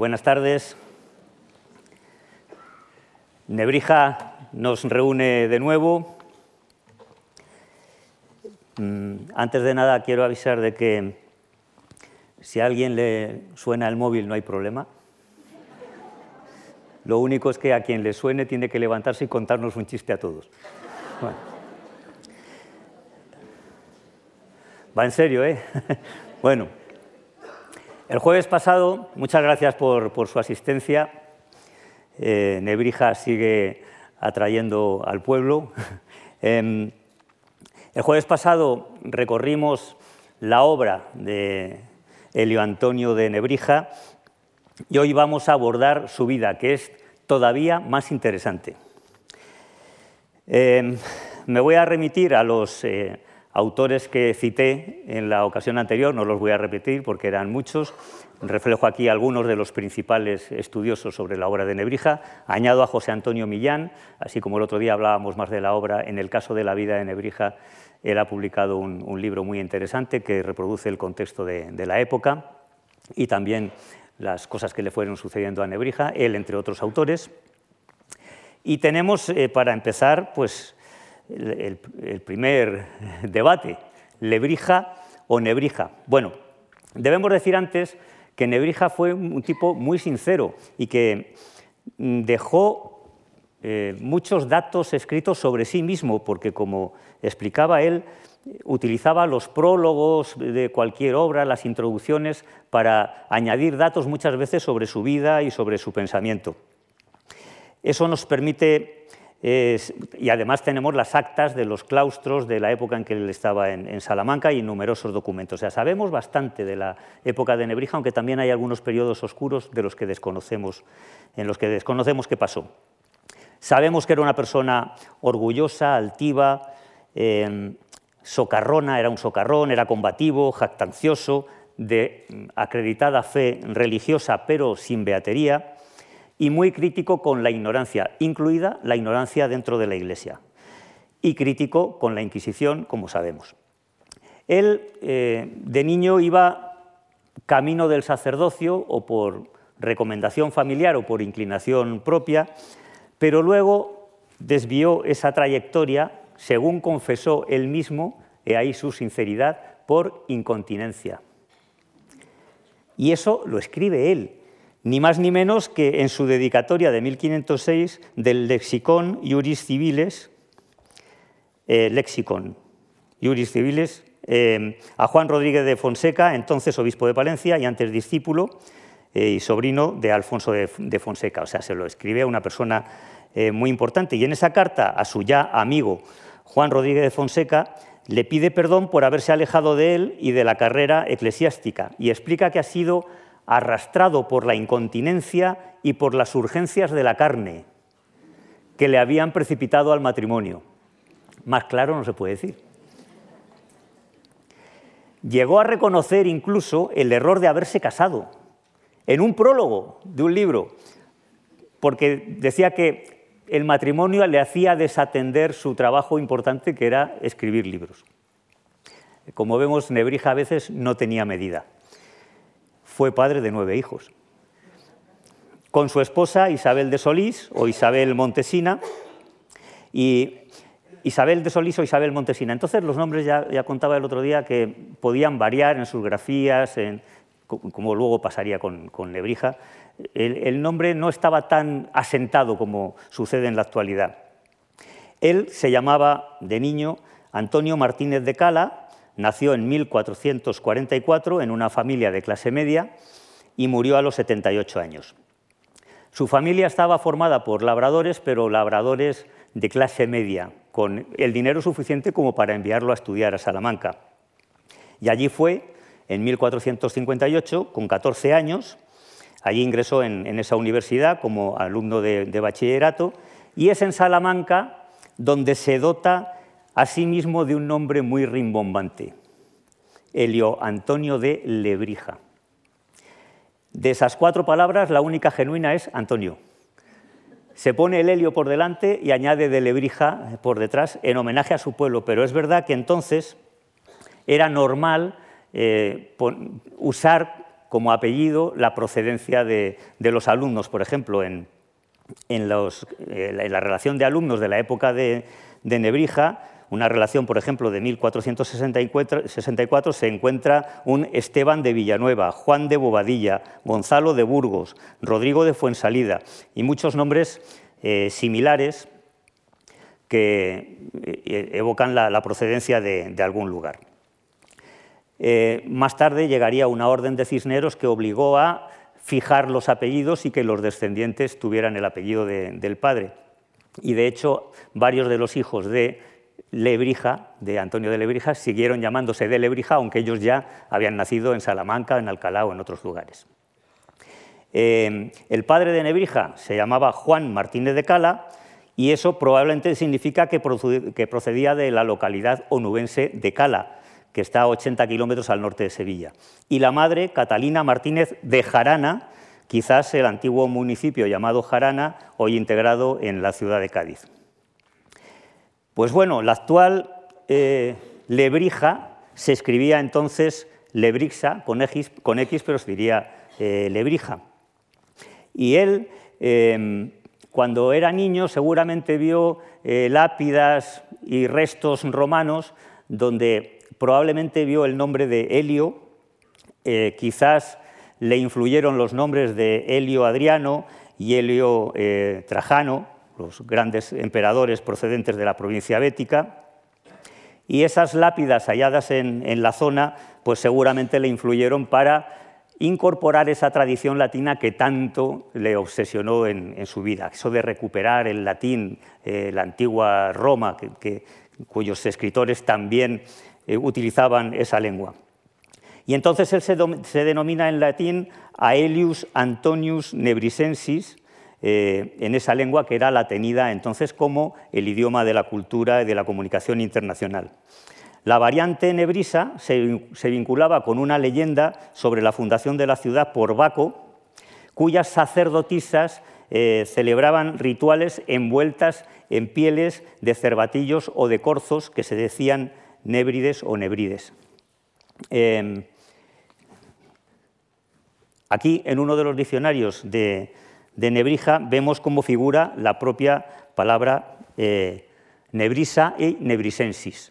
Buenas tardes. Nebrija nos reúne de nuevo. Mm, antes de nada quiero avisar de que si a alguien le suena el móvil no hay problema. Lo único es que a quien le suene tiene que levantarse y contarnos un chiste a todos. Va en serio, ¿eh? bueno, el jueves pasado, muchas gracias por, su asistencia. Eh, Nebrija sigue atrayendo al pueblo. Em, el jueves pasado recorrimos la obra de Elio Antonio de Nebrija y hoy vamos a abordar su vida, que es todavía más interesante. Em, me voy a remitir a los eh, autores que cité en la ocasión anterior, no los voy a repetir porque eran muchos, reflejo aquí algunos de los principales estudiosos sobre la obra de Nebrija, añado a José Antonio Millán, así como el otro día hablábamos más de la obra, en el caso de la vida de Nebrija, él ha publicado un, libro muy interesante que reproduce el contexto de, la época y también las cosas que le fueron sucediendo a Nebrija, él entre otros autores. Y tenemos, eh, para empezar, pues, el, primer debate, Lebrija o Nebrija. Bueno, debemos decir antes que Nebrija fue un tipo muy sincero y que mm, dejó eh, muchos datos escritos sobre sí mismo, porque como explicaba él, utilizaba los prólogos de cualquier obra, las introducciones, para añadir datos muchas veces sobre su vida y sobre su pensamiento. Eso nos permite y además tenemos las actas de los claustros de la época en que él estaba en, Salamanca y numerosos documentos. O sea, sabemos bastante de la época de Nebrija, aunque también hay algunos periodos oscuros de los que desconocemos, en los que desconocemos qué pasó. Sabemos que era una persona orgullosa, altiva, em, socarrona, era un socarrón, era combativo, jactancioso, de acreditada fe religiosa, pero sin beatería y muy crítico con la ignorancia, incluida la ignorancia dentro de la Iglesia, y crítico con la Inquisición, como sabemos. Él eh, de niño iba camino del sacerdocio o por recomendación familiar o por inclinación propia, pero luego desvió esa trayectoria, según confesó él mismo, y ahí su sinceridad, por incontinencia. Y eso lo escribe él, ni más ni menos que en su dedicatoria de 1506 del Lexicon Juris Civiles, eh, Lexicon Juris Civiles, eh, a Juan Rodríguez de Fonseca, entonces obispo de Palencia y antes discípulo eh, y sobrino de Alfonso de, Fonseca. O sea, se lo escribe a una persona muy importante. Y en esa carta a su ya amigo Juan Rodríguez de Fonseca, le pide perdón por haberse alejado de él y de la carrera eclesiástica y explica que ha sido arrastrado por la incontinencia y por las urgencias de la carne que le habían precipitado al matrimonio. Más claro no se puede decir. Llegó a reconocer incluso el error de haberse casado en un prólogo de un libro, porque decía que el matrimonio le hacía desatender su trabajo importante, que era escribir libros. Como vemos, Nebrija a veces no tenía medida fue padre de nueve hijos. Con su esposa Isabel de Solís o Isabel Montesina, y Isabel de Solís o Isabel Montesina. Entonces los nombres ya, contaba el otro día que podían variar en sus grafías, como luego pasaría con, Nebrija. el, nombre no estaba tan asentado como sucede en la actualidad. Él se llamaba de niño Antonio Martínez de Cala Nació en 1444 en una familia de clase media y murió a los 78 años. Su familia estaba formada por labradores, pero labradores de clase media, con el dinero suficiente como para enviarlo a estudiar a Salamanca. Y allí fue, en 1458, con 14 años, allí ingresó en, esa universidad como alumno de, de bachillerato, y es en Salamanca donde se dota asimismo de un nombre muy rimbombante, Helio Antonio de Lebrija. De esas cuatro palabras, la única genuina es Antonio. Se pone el helio por delante y añade de Lebrija por detrás en homenaje a su pueblo, pero es verdad que entonces era normal eh, usar como apellido la procedencia de, los alumnos. Por ejemplo, en, en, la relación de alumnos de la época de, Nebrija, una relación, por ejemplo, de 1464, se encuentra un Esteban de Villanueva, Juan de Bobadilla, Gonzalo de Burgos, Rodrigo de Fuensalida y muchos nombres eh, similares que eh, evocan la, procedencia de, algún lugar. Eh, más tarde llegaría una orden de Cisneros que obligó a fijar los apellidos y que los descendientes tuvieran el apellido del padre. Y de hecho, varios de los hijos de Lebrija, de Antonio de Lebrija, siguieron llamándose de Lebrija, aunque ellos ya habían nacido en Salamanca, en Alcalá o en otros lugares. Eh, el padre de Nebrija se llamaba Juan Martínez de Cala y eso probablemente significa que procedía de la localidad onubense de Cala, que está a 80 kilómetros al norte de Sevilla. Y la madre, Catalina Martínez de Jarana, quizás el antiguo municipio llamado Jarana, hoy integrado en la ciudad de Cádiz. Pues bueno, la actual eh, Lebrija se escribía entonces Lebrixa con X, pero se diría eh, Lebrija. Y él, em, cuando era niño, seguramente vio eh, lápidas y restos romanos donde probablemente vio el nombre de Helio, quizás le influyeron los nombres de Helio Adriano y Helio Trajano, los grandes emperadores procedentes de la provincia bética, y esas lápidas halladas en, la zona, pues seguramente le influyeron para incorporar esa tradición latina que tanto le obsesionó en, su vida, eso de recuperar el latín, eh, la antigua Roma, cuyos escritores también eh, utilizaban esa lengua. Y entonces él se, se, denomina en latín Aelius Antonius Nebrisensis, eh, en esa lengua que era la tenida entonces como el idioma de la cultura y de la comunicación internacional. La variante nebrisa se, vinculaba con una leyenda sobre la fundación de la ciudad por Baco, cuyas sacerdotisas eh, celebraban rituales envueltas en pieles de cervatillos o de corzos que se decían nébrides o nebrides. Em, aquí, en uno de los diccionarios de, de Nebrija vemos cómo figura la propia palabra eh, nebrisa y nebrisensis.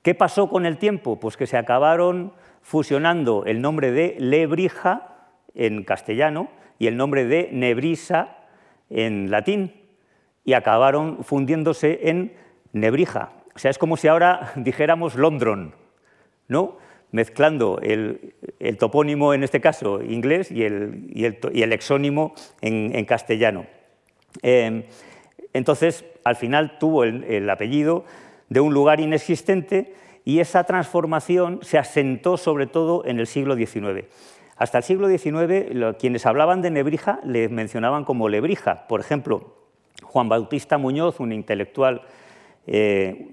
¿Qué pasó con el tiempo? Pues que se acabaron fusionando el nombre de Lebrija en castellano y el nombre de Nebrisa en latín y acabaron fundiéndose en Nebrija. O sea, es como si ahora dijéramos Londron, ¿no? Mezclando el, topónimo, en este caso inglés, y el, exónimo en, castellano. Em, entonces, al final tuvo el, apellido de un lugar inexistente y esa transformación se asentó sobre todo en el siglo XIX. Hasta el siglo XIX, quienes hablaban de Nebrija le mencionaban como Lebrija. Por ejemplo, Juan Bautista Muñoz, un intelectual eh,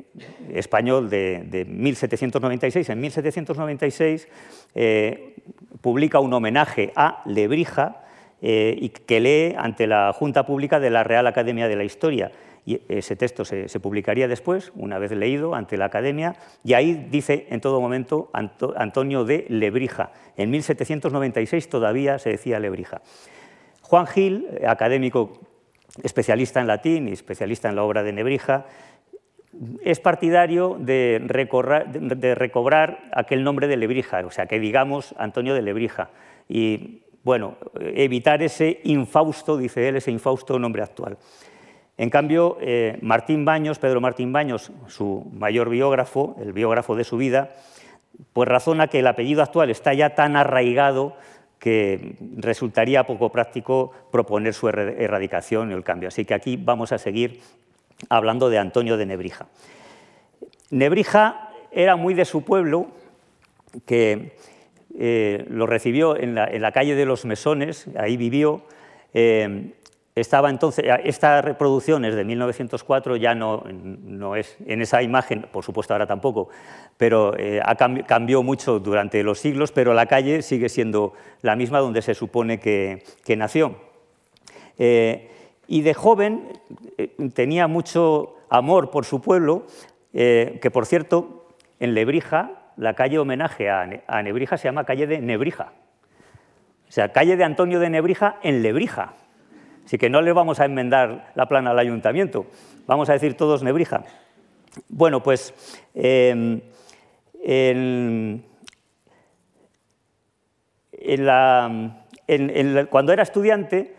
español de, 1796. En 1796 eh, publica un homenaje a Lebrija eh, y que lee ante la Junta Pública de la Real Academia de la Historia. Y ese texto se, publicaría después, una vez leído ante la Academia, y ahí dice en todo momento Antonio de Lebrija. En 1796 todavía se decía Lebrija. Juan Gil, académico especialista en latín y especialista en la obra de Nebrija, es partidario de, recobrar aquel nombre de Lebrija, o sea, que digamos Antonio de Lebrija, y bueno, evitar ese infausto, dice él, ese infausto nombre actual. En cambio, eh, Martín Baños, Pedro Martín Baños, su mayor biógrafo, el biógrafo de su vida, pues razona que el apellido actual está ya tan arraigado que resultaría poco práctico proponer su erradicación y el cambio. Así que aquí vamos a seguir hablando de Antonio de Nebrija. Nebrija era muy de su pueblo, que eh, lo recibió en la, calle de los Mesones, ahí vivió. Eh, estaba entonces, esta reproducción es de 1904, ya no, es en esa imagen, por supuesto ahora tampoco, pero eh, cambió mucho durante los siglos, pero la calle sigue siendo la misma donde se supone que, nació. Y de joven eh, tenía mucho amor por su pueblo, eh, que por cierto, en Lebrija, la calle homenaje a, Nebrija se llama calle de Nebrija, O sea, calle de Antonio de Nebrija en Lebrija. Así que no le vamos a enmendar la plana al ayuntamiento, vamos a decir todos Nebrija. Bueno, pues em, cuando era estudiante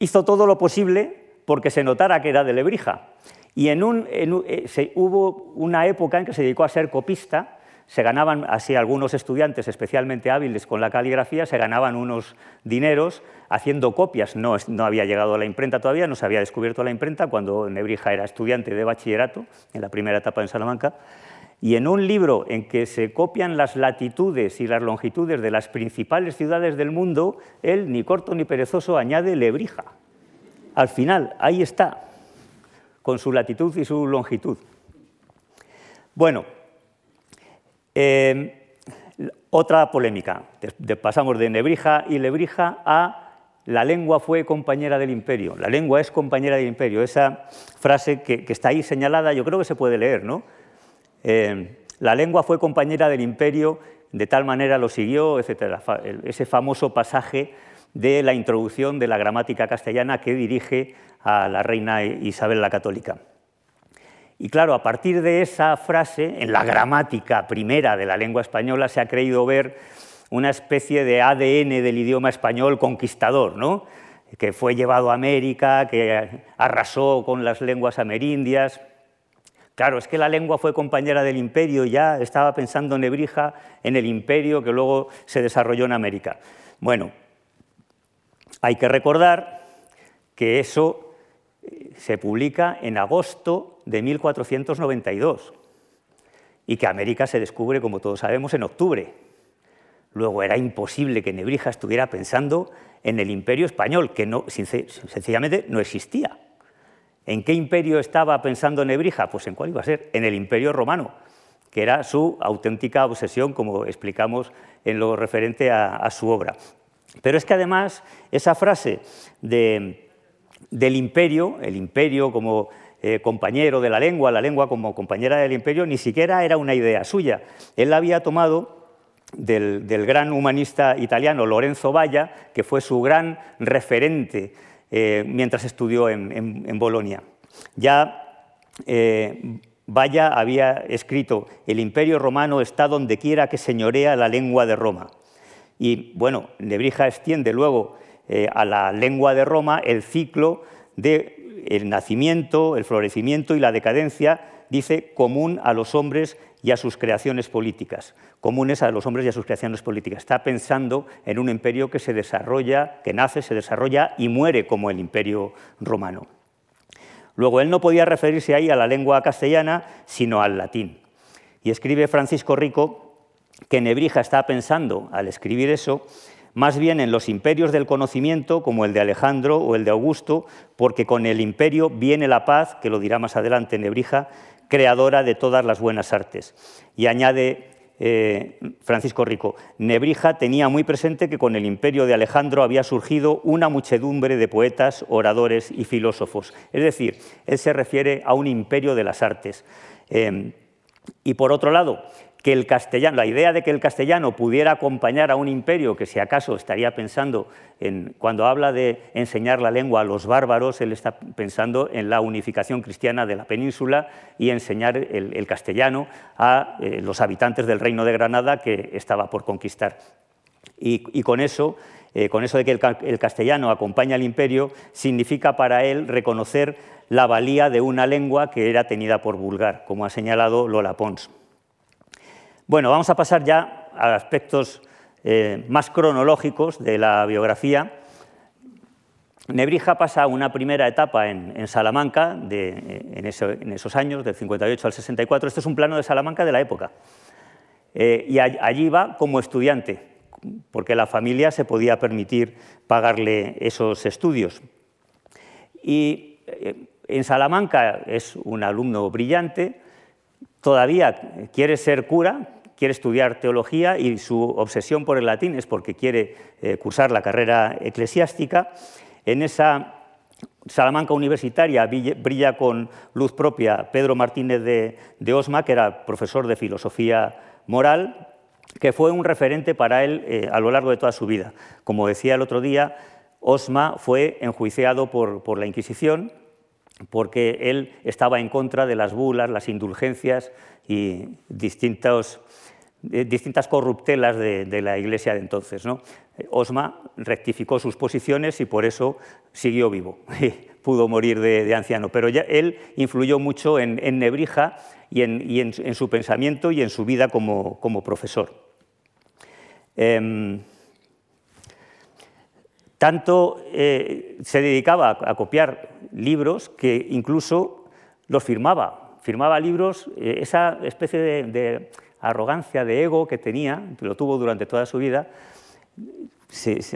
hizo todo lo posible porque se notara que era de Lebrija. Y en eh, hubo una época en que se dedicó a ser copista, se ganaban así algunos estudiantes especialmente hábiles con la caligrafía, se ganaban unos dineros haciendo copias. No, no había llegado a la imprenta todavía, no se había descubierto la imprenta cuando Nebrija era estudiante de bachillerato, en la primera etapa en Salamanca. Y en un libro en que se copian las latitudes y las longitudes de las principales ciudades del mundo, él, ni corto ni perezoso, añade Lebrija. Al final, ahí está, con su latitud y su longitud. Bueno, eh, otra polémica. pasamos de Nebrija y Lebrija a la lengua fue compañera del imperio. La lengua es compañera del imperio. Esa frase que, está ahí señalada, yo creo que se puede leer, ¿no? Eh, la lengua fue compañera del imperio, de tal manera lo siguió, etc. Ese famoso pasaje de la introducción de la gramática castellana que dirige a la reina Isabel la Católica. Y claro, a partir de esa frase, en la gramática primera de la lengua española se ha creído ver una especie de ADN del idioma español conquistador, ¿no? que fue llevado a América, que arrasó con las lenguas amerindias. Claro, es que la lengua fue compañera del imperio, ya estaba pensando Nebrija en el imperio que luego se desarrolló en América. Bueno, hay que recordar que eso eh, se publica en agosto de 1492 y que América se descubre, como todos sabemos, en octubre. Luego era imposible que Nebrija estuviera pensando en el imperio español, que no, sencillamente no existía. ¿En qué imperio estaba pensando Nebrija? Pues en cuál iba a ser, en el imperio romano, que era su auténtica obsesión, como explicamos en lo referente a su obra. Pero es que además esa frase del imperio, el imperio como eh, compañero de la lengua, la lengua como compañera del imperio, ni siquiera era una idea suya. Él la había tomado del, gran humanista italiano Lorenzo Valla, que fue su gran referente eh, mientras estudió en, Bolonia. Ya eh, Valla había escrito, el imperio romano está donde quiera que señorea la lengua de Roma. Y bueno, Nebrija extiende luego eh, a la lengua de Roma el ciclo del el nacimiento, el florecimiento y la decadencia, dice, común a los hombres y a sus creaciones políticas. Comunes a los hombres y a sus creaciones políticas. Está pensando en un imperio que se desarrolla, que nace, se desarrolla y muere como el imperio romano. Luego, él no podía referirse ahí a la lengua castellana, sino al latín. Y escribe Francisco Rico que Nebrija está pensando al escribir eso más bien en los imperios del conocimiento, como el de Alejandro o el de Augusto, porque con el imperio viene la paz, que lo dirá más adelante Nebrija, creadora de todas las buenas artes. Y añade eh, Francisco Rico, Nebrija tenía muy presente que con el imperio de Alejandro había surgido una muchedumbre de poetas, oradores y filósofos. Es decir, él se refiere a un imperio de las artes. Eh, y por otro lado, que el castellano, la idea de que el castellano pudiera acompañar a un imperio que si acaso estaría pensando en, cuando habla de enseñar la lengua a los bárbaros, él está pensando en la unificación cristiana de la península y enseñar el, castellano a eh, los habitantes del reino de Granada que estaba por conquistar. Y, con eso, eh, con eso de que el, el castellano acompaña al imperio, significa para él reconocer la valía de una lengua que era tenida por vulgar, como ha señalado Lola Pons. Bueno, vamos a pasar ya a aspectos eh, más cronológicos de la biografía. Nebrija pasa una primera etapa en, Salamanca, en, esos años, del 58 al 64. Este es un plano de Salamanca de la época. Eh, y allí va como estudiante, porque la familia se podía permitir pagarle esos estudios. Y eh, en Salamanca es un alumno brillante, todavía quiere ser cura, quiere estudiar teología y su obsesión por el latín es porque quiere eh, cursar la carrera eclesiástica. En esa Salamanca universitaria brilla con luz propia Pedro Martínez de, Osma, que era profesor de filosofía moral, que fue un referente para él eh, a lo largo de toda su vida. Como decía el otro día, Osma fue enjuiciado por, la Inquisición porque él estaba en contra de las bulas, las indulgencias y distintas corruptelas de, la Iglesia de entonces. Osma rectificó sus posiciones y por eso siguió vivo, pudo morir de, anciano, pero ya él influyó mucho en, Nebrija y, en, su pensamiento y en su vida como, profesor. Em, tanto eh, se dedicaba a, copiar libros que incluso los firmaba. Firmaba libros, eh, esa especie de, arrogancia, de ego que tenía, lo tuvo durante toda su vida.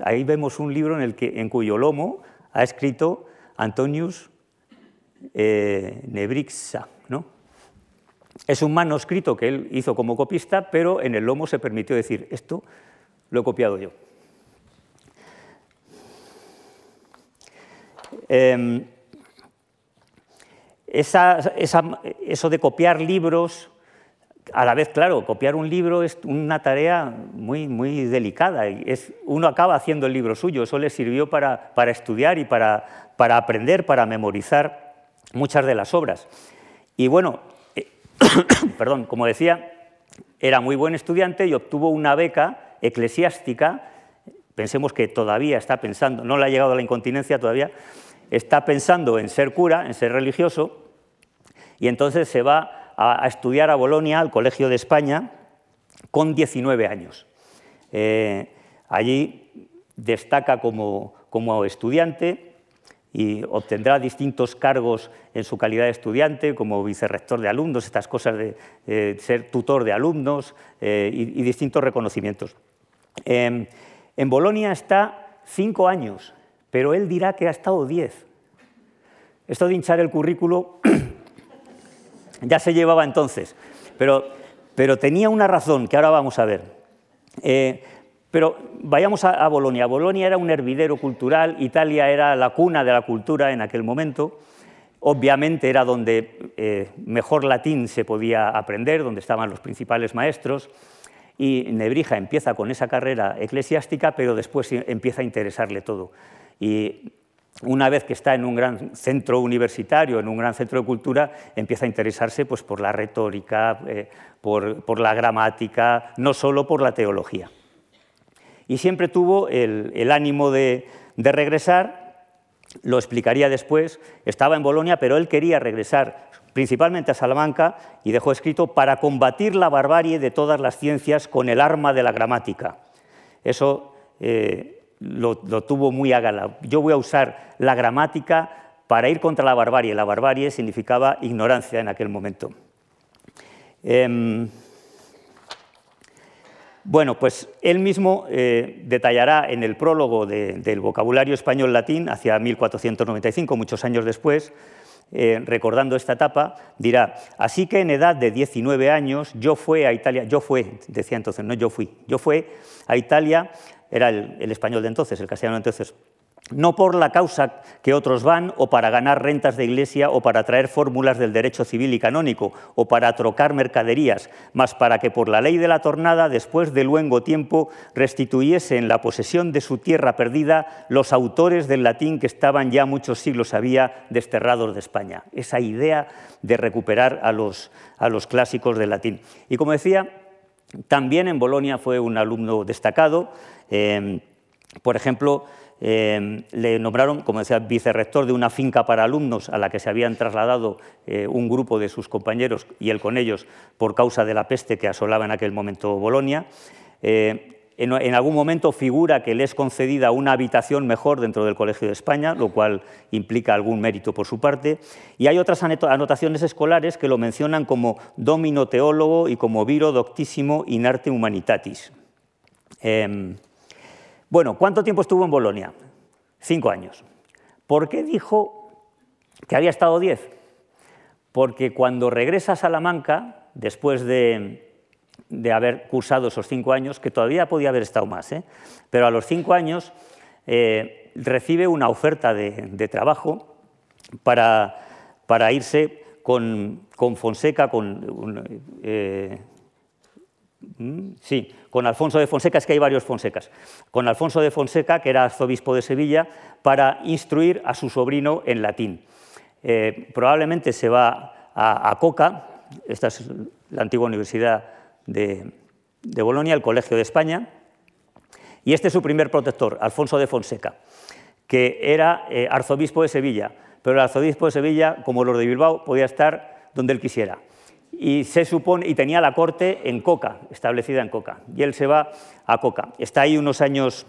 ahí vemos un libro en, el que, en cuyo lomo ha escrito Antonius eh, Nebrixa. Es un manuscrito que él hizo como copista, pero en el lomo se permitió decir, esto lo he copiado yo. Em, eso de copiar libros, a la vez, claro, copiar un libro es una tarea muy, muy delicada. Es, uno acaba haciendo el libro suyo, eso le sirvió para, estudiar y para, para, aprender, para memorizar muchas de las obras. Y bueno, eh, perdón, como decía, era muy buen estudiante y obtuvo una beca eclesiástica. Pensemos que todavía está pensando, no le ha llegado a la incontinencia todavía, está pensando en ser cura, en ser religioso, y entonces se va a, estudiar a Bolonia, al Colegio de España, con 19 años. Eh, allí destaca como, estudiante y obtendrá distintos cargos en su calidad de estudiante, como vicerrector de alumnos, estas cosas de ser tutor de alumnos eh, y, distintos reconocimientos. Em, en Bolonia está cinco años, pero él dirá que ha estado diez. Esto de hinchar el currículo ya se llevaba entonces, pero, pero, tenía una razón que ahora vamos a ver. Eh, pero vayamos a, Bolonia. Bolonia era un hervidero cultural, Italia era la cuna de la cultura en aquel momento. Obviamente era donde eh, mejor latín se podía aprender, donde estaban los principales maestros. Y Nebrija empieza con esa carrera eclesiástica, pero después empieza a interesarle todo. Y una vez que está en un gran centro universitario, en un gran centro de cultura, empieza a interesarse pues, por la retórica, eh, por, la gramática, no solo por la teología. Y siempre tuvo el, ánimo de, regresar, lo explicaría después, estaba en Bolonia, pero él quería regresar principalmente a Salamanca y dejó escrito para combatir la barbarie de todas las ciencias con el arma de la gramática. Eso eh, lo, tuvo muy a gala. Yo voy a usar la gramática para ir contra la barbarie. La barbarie significaba ignorancia en aquel momento. Em, bueno, pues él mismo eh, detallará en el prólogo del vocabulario español-latín, hacia 1495, muchos años después, eh, recordando esta etapa, dirá, así que en edad de 19 años yo fui a Italia, yo fui, decía entonces, no yo fui, yo fui a Italia era el, español de entonces, el castellano de entonces, no por la causa que otros van o para ganar rentas de iglesia o para traer fórmulas del derecho civil y canónico o para trocar mercaderías, mas para que por la ley de la tornada, después de luengo tiempo, restituyese en la posesión de su tierra perdida los autores del latín que estaban ya muchos siglos había desterrados de España. Esa idea de recuperar a los, a los clásicos del latín. Y como decía, también en Bolonia fue un alumno destacado. Em, por ejemplo, em, le nombraron, como decía, vicerrector de una finca para alumnos a la que se habían trasladado eh, un grupo de sus compañeros y él con ellos por causa de la peste que asolaba en aquel momento Bolonia. Eh, en, algún momento figura que le es concedida una habitación mejor dentro del Colegio de España, lo cual implica algún mérito por su parte. Y hay otras anotaciones escolares que lo mencionan como domino teólogo y como viro doctísimo in arte humanitatis. Em, bueno, ¿cuánto tiempo estuvo en Bolonia? Cinco años. ¿Por qué dijo que había estado diez? Porque cuando regresa a Salamanca, después de, de haber cursado esos cinco años, que todavía podía haber estado más, ¿eh? pero a los cinco años eh, recibe una oferta de, trabajo para, irse con, Fonseca, con, eh, mm, sí, con Alfonso de Fonseca, es que hay varios Fonsecas, con Alfonso de Fonseca, que era arzobispo de Sevilla, para instruir a su sobrino en latín. Eh, probablemente se va a, Coca, esta es la antigua Universidad de, Bolonia, el Colegio de España, y este es su primer protector, Alfonso de Fonseca, que era eh, arzobispo de Sevilla, pero el arzobispo de Sevilla, como los de Bilbao, podía estar donde él quisiera. Y se supone, y tenía la corte en Coca, establecida en Coca, y él se va a Coca. Está ahí unos años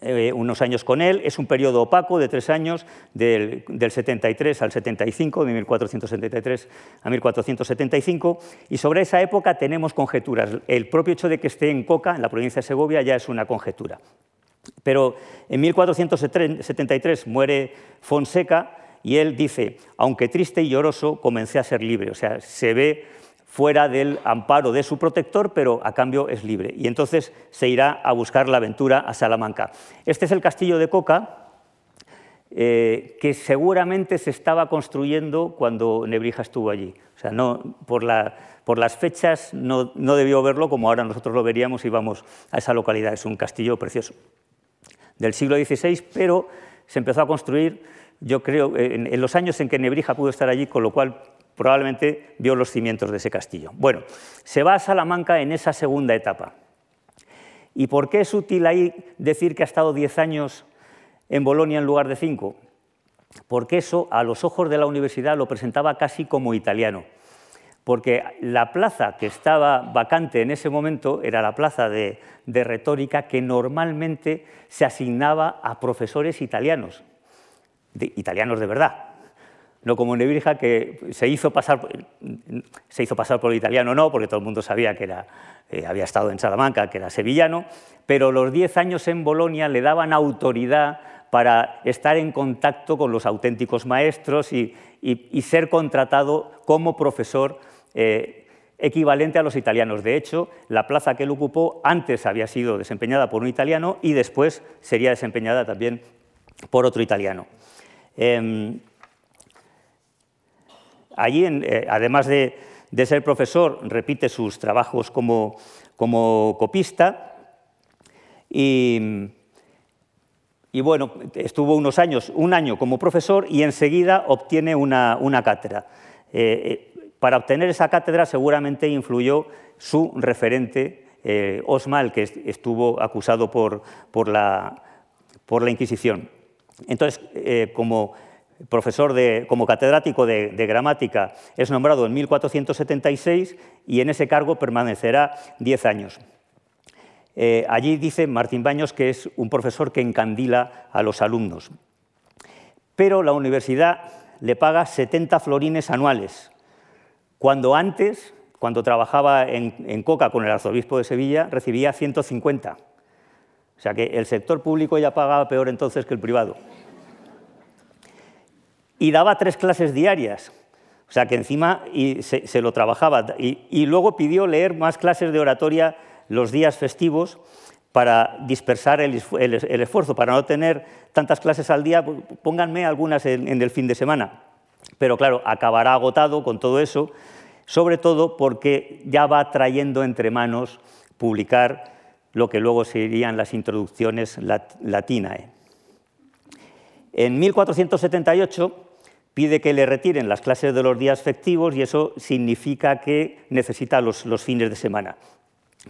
eh, unos años con él. Es un periodo opaco de tres años, del, 73 al 75, de 1473 a 1475, y sobre esa época tenemos conjeturas. El propio hecho de que esté en Coca, en la provincia de Segovia, ya es una conjetura. Pero en 1473 muere Fonseca y él dice, aunque triste y lloroso, comencé a ser libre. O sea, se ve fuera del amparo de su protector, pero a cambio es libre. Y entonces se irá a buscar la aventura a Salamanca. Este es el castillo de Coca, eh, que seguramente se estaba construyendo cuando Nebrija estuvo allí. O sea, no, por, las fechas no, debió verlo como ahora nosotros lo veríamos y vamos a esa localidad. Es un castillo precioso del siglo XVI, pero se empezó a construir, yo creo, en, en los años en que Nebrija pudo estar allí, con lo cual probablemente vio los cimientos de ese castillo. Bueno, se va a Salamanca en esa segunda etapa. ¿Y por qué es útil ahí decir que ha estado 10 años en Bolonia en lugar de 5? Porque eso a los ojos de la universidad lo presentaba casi como italiano. Porque la plaza que estaba vacante en ese momento era la plaza de, retórica que normalmente se asignaba a profesores italianos, italianos de verdad, no como Nebrija, que se hizo pasar, se hizo pasar por italiano, no, porque todo el mundo sabía que era, eh, había estado en Salamanca, que era sevillano, pero los diez años en Bolonia le daban autoridad para estar en contacto con los auténticos maestros y, ser contratado como profesor eh, equivalente a los italianos. De hecho, la plaza que él ocupó antes había sido desempeñada por un italiano y después sería desempeñada también por otro italiano. Em, Allí, eh, además de, ser profesor, repite sus trabajos como, copista y, bueno, estuvo unos años, un año como profesor y enseguida obtiene una, cátedra. Eh, eh, para obtener esa cátedra seguramente influyó su referente, Osma, que estuvo acusado por, la, por la Inquisición. Entonces, como profesor de, como catedrático de, gramática, es nombrado en 1476 y en ese cargo permanecerá 10 años. Eh, allí dice Martín Baños que es un profesor que encandila a los alumnos. Pero la universidad le paga 70 florines anuales, cuando antes, cuando trabajaba en, en Coca con el arzobispo de Sevilla, recibía 150. O sea que el sector público ya pagaba peor entonces que el privado y daba tres clases diarias. O sea que encima y se, lo trabajaba. Y, luego pidió leer más clases de oratoria los días festivos para dispersar el, esfuerzo, para no tener tantas clases al día, pónganme algunas en, el fin de semana. Pero claro, acabará agotado con todo eso, sobre todo porque ya va trayendo entre manos publicar lo que luego serían las introducciones latinae. En 1478 pide que le retiren las clases de los días festivos y eso significa que necesita los, fines de semana.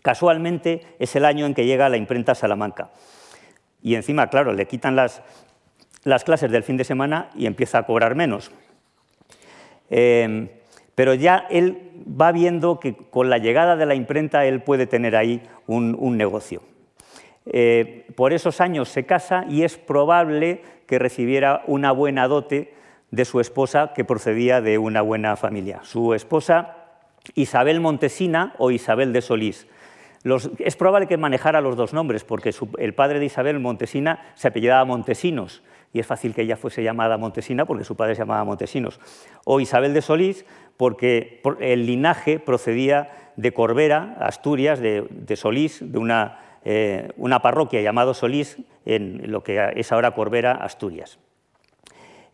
Casualmente es el año en que llega la imprenta Salamanca. Y encima, claro, le quitan las, las clases del fin de semana y empieza a cobrar menos. Eh, pero ya él va viendo que con la llegada de la imprenta él puede tener ahí un, negocio. Eh, por esos años se casa y es probable que recibiera una buena dote de su esposa, que procedía de una buena familia. Su esposa, Isabel Montesina o Isabel de Solís. es probable que manejara los dos nombres, porque el padre de Isabel Montesina se apellidaba Montesinos, y es fácil que ella fuese llamada Montesina porque su padre se llamaba Montesinos. O Isabel de Solís, porque el linaje procedía de Corbera, Asturias, de, Solís, de una, eh, una parroquia llamada Solís, en lo que es ahora Corbera, Asturias.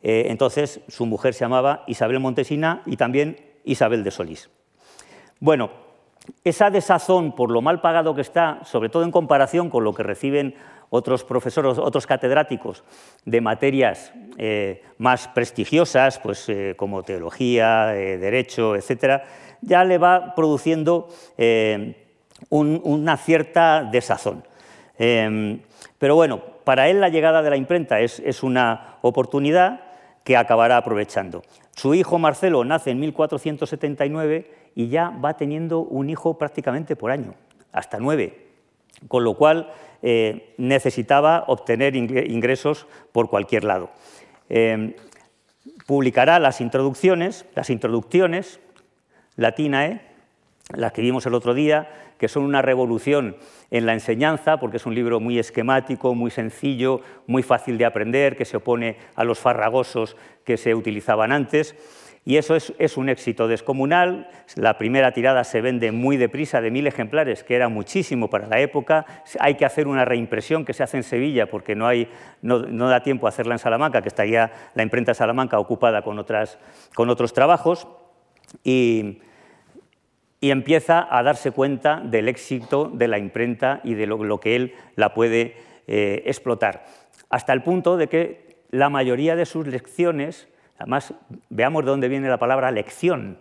Eh, entonces su mujer se llamaba Isabel Montesina y también Isabel de Solís. Bueno, esa desazón por lo mal pagado que está, sobre todo en comparación con lo que reciben otros profesores, otros catedráticos de materias eh, más prestigiosas, pues, como teología, derecho, etcétera, ya le va produciendo una cierta desazón. Em, pero bueno, para él la llegada de la imprenta es, una oportunidad que acabará aprovechando. Su hijo Marcelo nace en 1479 y ya va teniendo un hijo prácticamente por año, hasta nueve, con lo cual eh, necesitaba obtener ingresos por cualquier lado. Eh, publicará las introducciones, las introducciones, latinae, las que vimos el otro día, que son una revolución en la enseñanza, porque es un libro muy esquemático, muy sencillo, muy fácil de aprender, que se opone a los farragosos que se utilizaban antes. Y eso es, un éxito descomunal. La primera tirada se vende muy deprisa, de mil ejemplares, que era muchísimo para la época. Hay que hacer una reimpresión que se hace en Sevilla porque no, da tiempo a hacerla en Salamanca, que estaría la imprenta de Salamanca ocupada con, con otros trabajos. Y, empieza a darse cuenta del éxito de la imprenta y de lo, que él la puede eh, explotar. Hasta el punto de que la mayoría de sus lecciones Además, veamos de dónde viene la palabra lección,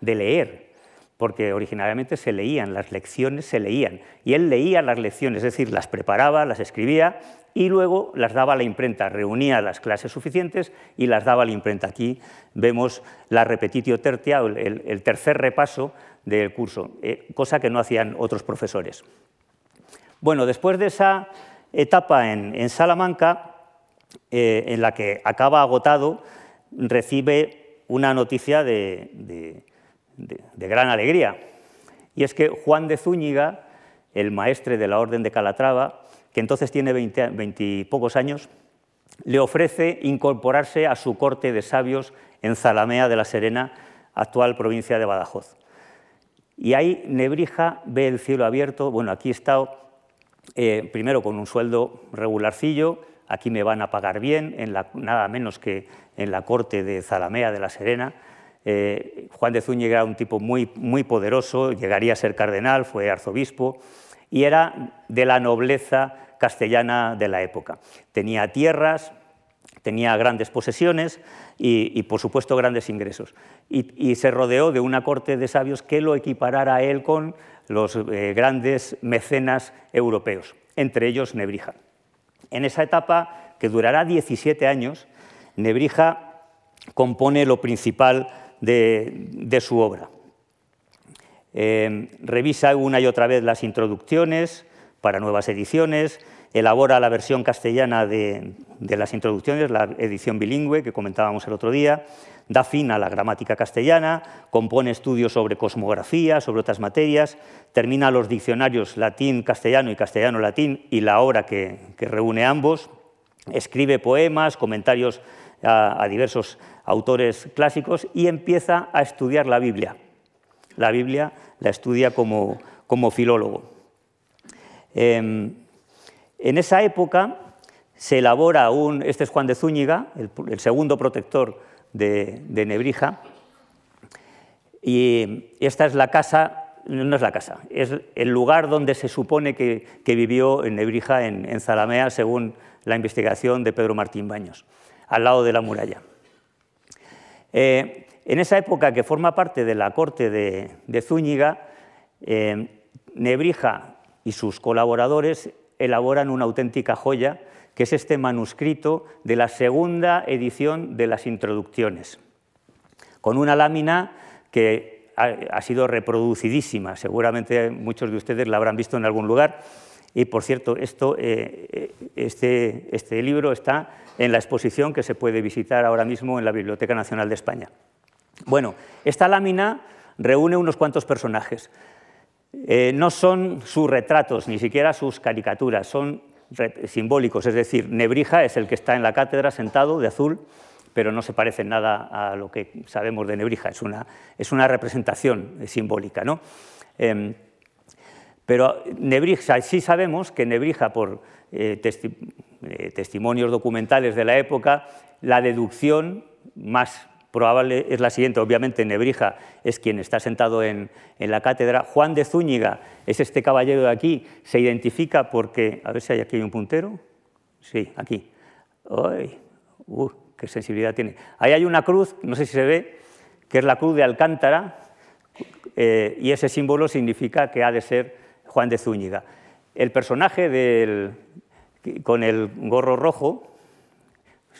de leer, porque originalmente se leían, las lecciones se leían, y él leía las lecciones, es decir, las preparaba, las escribía y luego las daba a la imprenta, reunía las clases suficientes y las daba a la imprenta. Aquí vemos la repetitio tertia, el, tercer repaso del curso, eh, cosa que no hacían otros profesores. Bueno, después de esa etapa en, Salamanca, eh, en la que acaba agotado, recibe una noticia de, gran alegría, y es que Juan de Zúñiga, el maestre de la Orden de Calatrava, que entonces tiene veintipocos años, le ofrece incorporarse a su corte de sabios en Zalamea de la Serena, actual provincia de Badajoz. Y ahí Nebrija ve el cielo abierto, bueno, aquí está eh, primero con un sueldo regularcillo, aquí me van a pagar bien, en nada menos que en la corte de Zalamea de la Serena. Eh, Juan de Zúñiga era un tipo muy, muy poderoso, llegaría a ser cardenal, fue arzobispo, y era de la nobleza castellana de la época. Tenía tierras, tenía grandes posesiones y, por supuesto, grandes ingresos. Y, se rodeó de una corte de sabios que lo equiparara a él con los eh, grandes mecenas europeos, entre ellos Nebrija. En esa etapa, que durará 17 años, Nebrija compone lo principal de, su obra. Eh, revisa una y otra vez las introducciones para nuevas ediciones, elabora la versión castellana de, las introducciones, la edición bilingüe que comentábamos el otro día, da fin a la gramática castellana, compone estudios sobre cosmografía, sobre otras materias, termina los diccionarios latín-castellano y castellano-latín y la obra que, reúne ambos, escribe poemas, comentarios a, diversos autores clásicos y empieza a estudiar la Biblia. La Biblia la estudia como, filólogo. Em, en esa época se elabora un, este es Juan de Zúñiga, el segundo protector de, Nebrija. Y esta es la casa, no es la casa, es el lugar donde se supone que, vivió en Nebrija, en, Zalamea, según la investigación de Pedro Martín Baños, al lado de la muralla. Eh, en esa época que forma parte de la corte de, Zúñiga, eh, Nebrija y sus colaboradores elaboran una auténtica joya que es este manuscrito de la segunda edición de las introducciones, con una lámina que ha, sido reproducidísima, seguramente muchos de ustedes la habrán visto en algún lugar. Y por cierto, esto, eh, eh, este, este, libro está en la exposición que se puede visitar ahora mismo en la Biblioteca Nacional de España. Bueno, esta lámina reúne unos cuantos personajes. Eh, no son sus retratos, ni siquiera sus caricaturas, son simbólicos, es decir, Nebrija es el que está en la cátedra sentado de azul, pero no se parece nada a lo que sabemos de Nebrija, es una, es una representación simbólica. ¿no? Em, pero Nebrija, sí sabemos que Nebrija, por eh, eh, testimonios documentales de la época, la deducción más probable es la siguiente. Obviamente, Nebrija es quien está sentado en, la cátedra. Juan de Zúñiga es este caballero de aquí. Se identifica porque, a ver si hay aquí un puntero. Sí, aquí. ¡Ay! Uh, ¡Qué sensibilidad tiene! Ahí hay una cruz, no sé si se ve, que es la cruz de Alcántara, eh, y ese símbolo significa que ha de ser Juan de Zúñiga. El personaje del, con el gorro rojo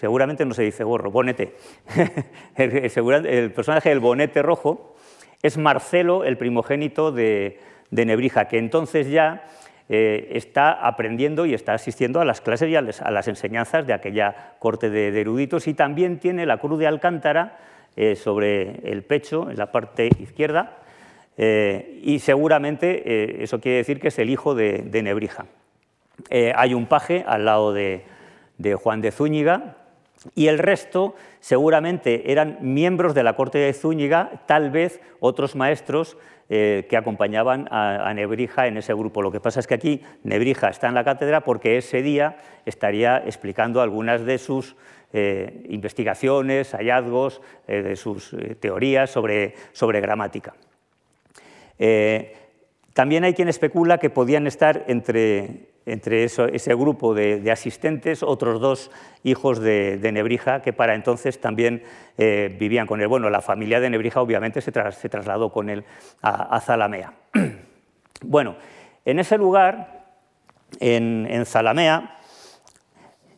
seguramente no se dice gorro, bonete. el, personaje del bonete rojo es Marcelo, el primogénito de, Nebrija, que entonces ya eh, está aprendiendo y está asistiendo a las clases y a, las enseñanzas de aquella corte de, eruditos y también tiene la cruz de Alcántara eh, sobre el pecho, en la parte izquierda, eh, y seguramente eso quiere decir que es el hijo de, Nebrija. hay un paje al lado de, de Juan de Zúñiga, y el resto seguramente eran miembros de la corte de Zúñiga, tal vez otros maestros eh, que acompañaban a, Nebrija en ese grupo. Lo que pasa es que aquí Nebrija está en la cátedra porque ese día estaría explicando algunas de sus eh, investigaciones, hallazgos, eh, de sus teorías sobre, sobre gramática. también hay quien especula que podían estar entre entre ese grupo de, asistentes, otros dos hijos de, Nebrija que para entonces también eh, vivían con él. Bueno, la familia de Nebrija obviamente se, trasladó con él a, Zalamea. bueno, en ese lugar, en, Zalamea,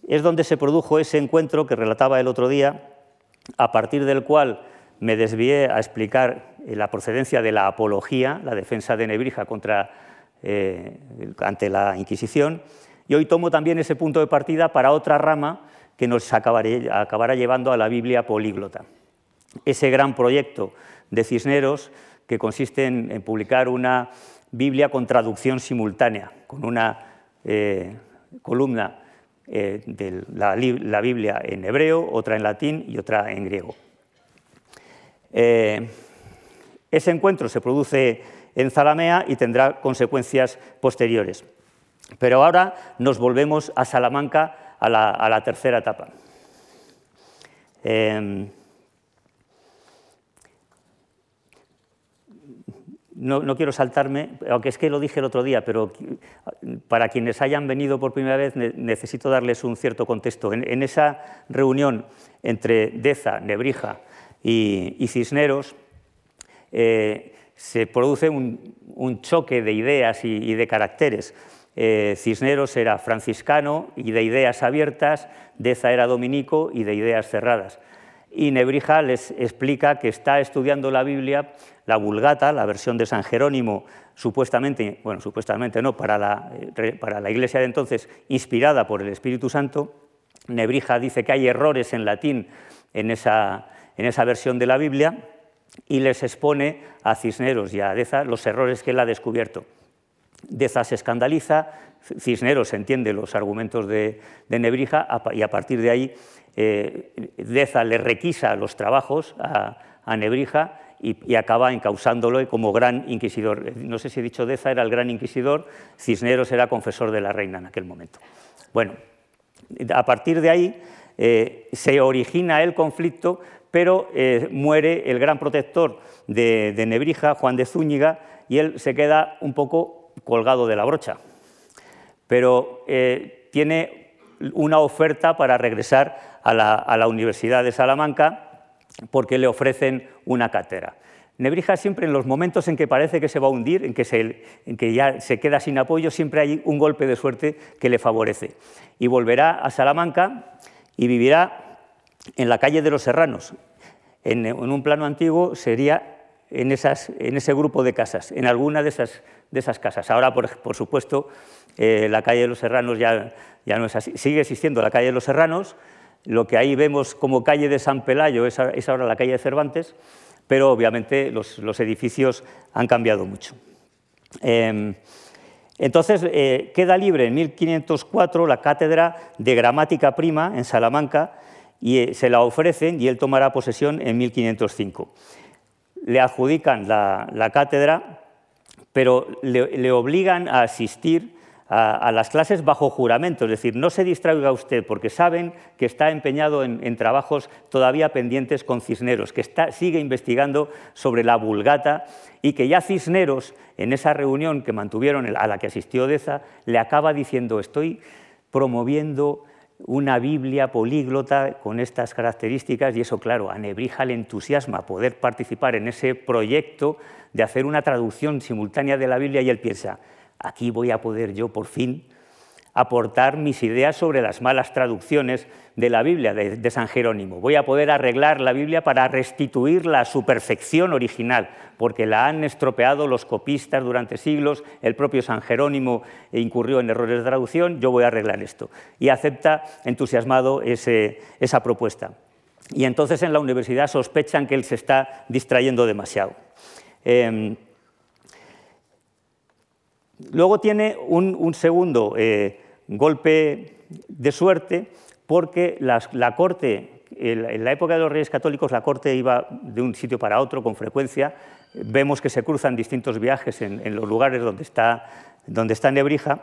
es donde se produjo ese encuentro que relataba el otro día, a partir del cual me desvié a explicar la procedencia de la apología, la defensa de Nebrija contra eh, ante la Inquisición. Y hoy tomo también ese punto de partida para otra rama que nos acabará llevando a la Biblia políglota. Ese gran proyecto de Cisneros que consiste en, publicar una Biblia con traducción simultánea, con una eh, columna eh, de la, Biblia en hebreo, otra en latín y otra en griego. ese encuentro se produce en Zalamea y tendrá consecuencias posteriores. Pero ahora nos volvemos a Salamanca, a la, tercera etapa. Em, no, quiero saltarme, aunque es que lo dije el otro día, pero para quienes hayan venido por primera vez necesito darles un cierto contexto. En, esa reunión entre Deza, Nebrija y, Cisneros, eh, se produce un, choque de ideas y, de caracteres. Eh, Cisneros era franciscano y de ideas abiertas, Deza era dominico y de ideas cerradas. Y Nebrija les explica que está estudiando la Biblia, la Vulgata, la versión de San Jerónimo, supuestamente, bueno, supuestamente no, para la, para la iglesia de entonces, inspirada por el Espíritu Santo. Nebrija dice que hay errores en latín en esa, en esa versión de la Biblia y les expone a Cisneros y a Deza los errores que él ha descubierto. Deza se escandaliza, Cisneros entiende los argumentos de, Nebrija y a partir de ahí eh, Deza le requisa los trabajos a, Nebrija y, acaba encausándolo como gran inquisidor. No sé si he dicho Deza era el gran inquisidor, Cisneros era confesor de la reina en aquel momento. Bueno, a partir de ahí eh, se origina el conflicto, pero eh, muere el gran protector de, Nebrija, Juan de Zúñiga, y él se queda un poco colgado de la brocha. Pero eh, tiene una oferta para regresar a la, Universidad de Salamanca porque le ofrecen una cátedra. Nebrija siempre en los momentos en que parece que se va a hundir, en que, en que, ya se queda sin apoyo, siempre hay un golpe de suerte que le favorece. Y volverá a Salamanca y vivirá en la calle de los Serranos. En, un plano antiguo sería en, ese grupo de casas, en alguna de esas, casas. Ahora, por, supuesto, eh, la calle de los Serranos ya, no es así. Sigue existiendo la calle de los Serranos, lo que ahí vemos como calle de San Pelayo es, ahora la calle de Cervantes, pero obviamente los, edificios han cambiado mucho. Em, entonces, eh, queda libre en 1504 la cátedra de gramática prima en Salamanca, y eh, se la ofrecen y él tomará posesión en 1505. Le adjudican la, cátedra, pero le, obligan a asistir a, las clases bajo juramento, es decir, no se distraiga usted porque saben que está empeñado en, trabajos todavía pendientes con Cisneros, que sigue investigando sobre la vulgata y que ya Cisneros, en esa reunión que mantuvieron a la que asistió Deza, le acaba diciendo estoy promoviendo una Biblia políglota con estas características y eso, claro, a Nebrija le entusiasma poder participar en ese proyecto de hacer una traducción simultánea de la Biblia y él piensa, aquí voy a poder yo por fin aportar mis ideas sobre las malas traducciones de la Biblia de, San Jerónimo. Voy a poder arreglar la Biblia para restituirla a su perfección original, porque la han estropeado los copistas durante siglos, el propio San Jerónimo incurrió en errores de traducción, yo voy a arreglar esto. Y acepta entusiasmado esa propuesta. Y entonces en la universidad sospechan que él se está distrayendo demasiado. Em, Luego tiene un, segundo eh, golpe de suerte porque la, corte, en la época de los reyes católicos, la corte iba de un sitio para otro con frecuencia. Vemos que se cruzan distintos viajes en, los lugares donde está, donde está Nebrija.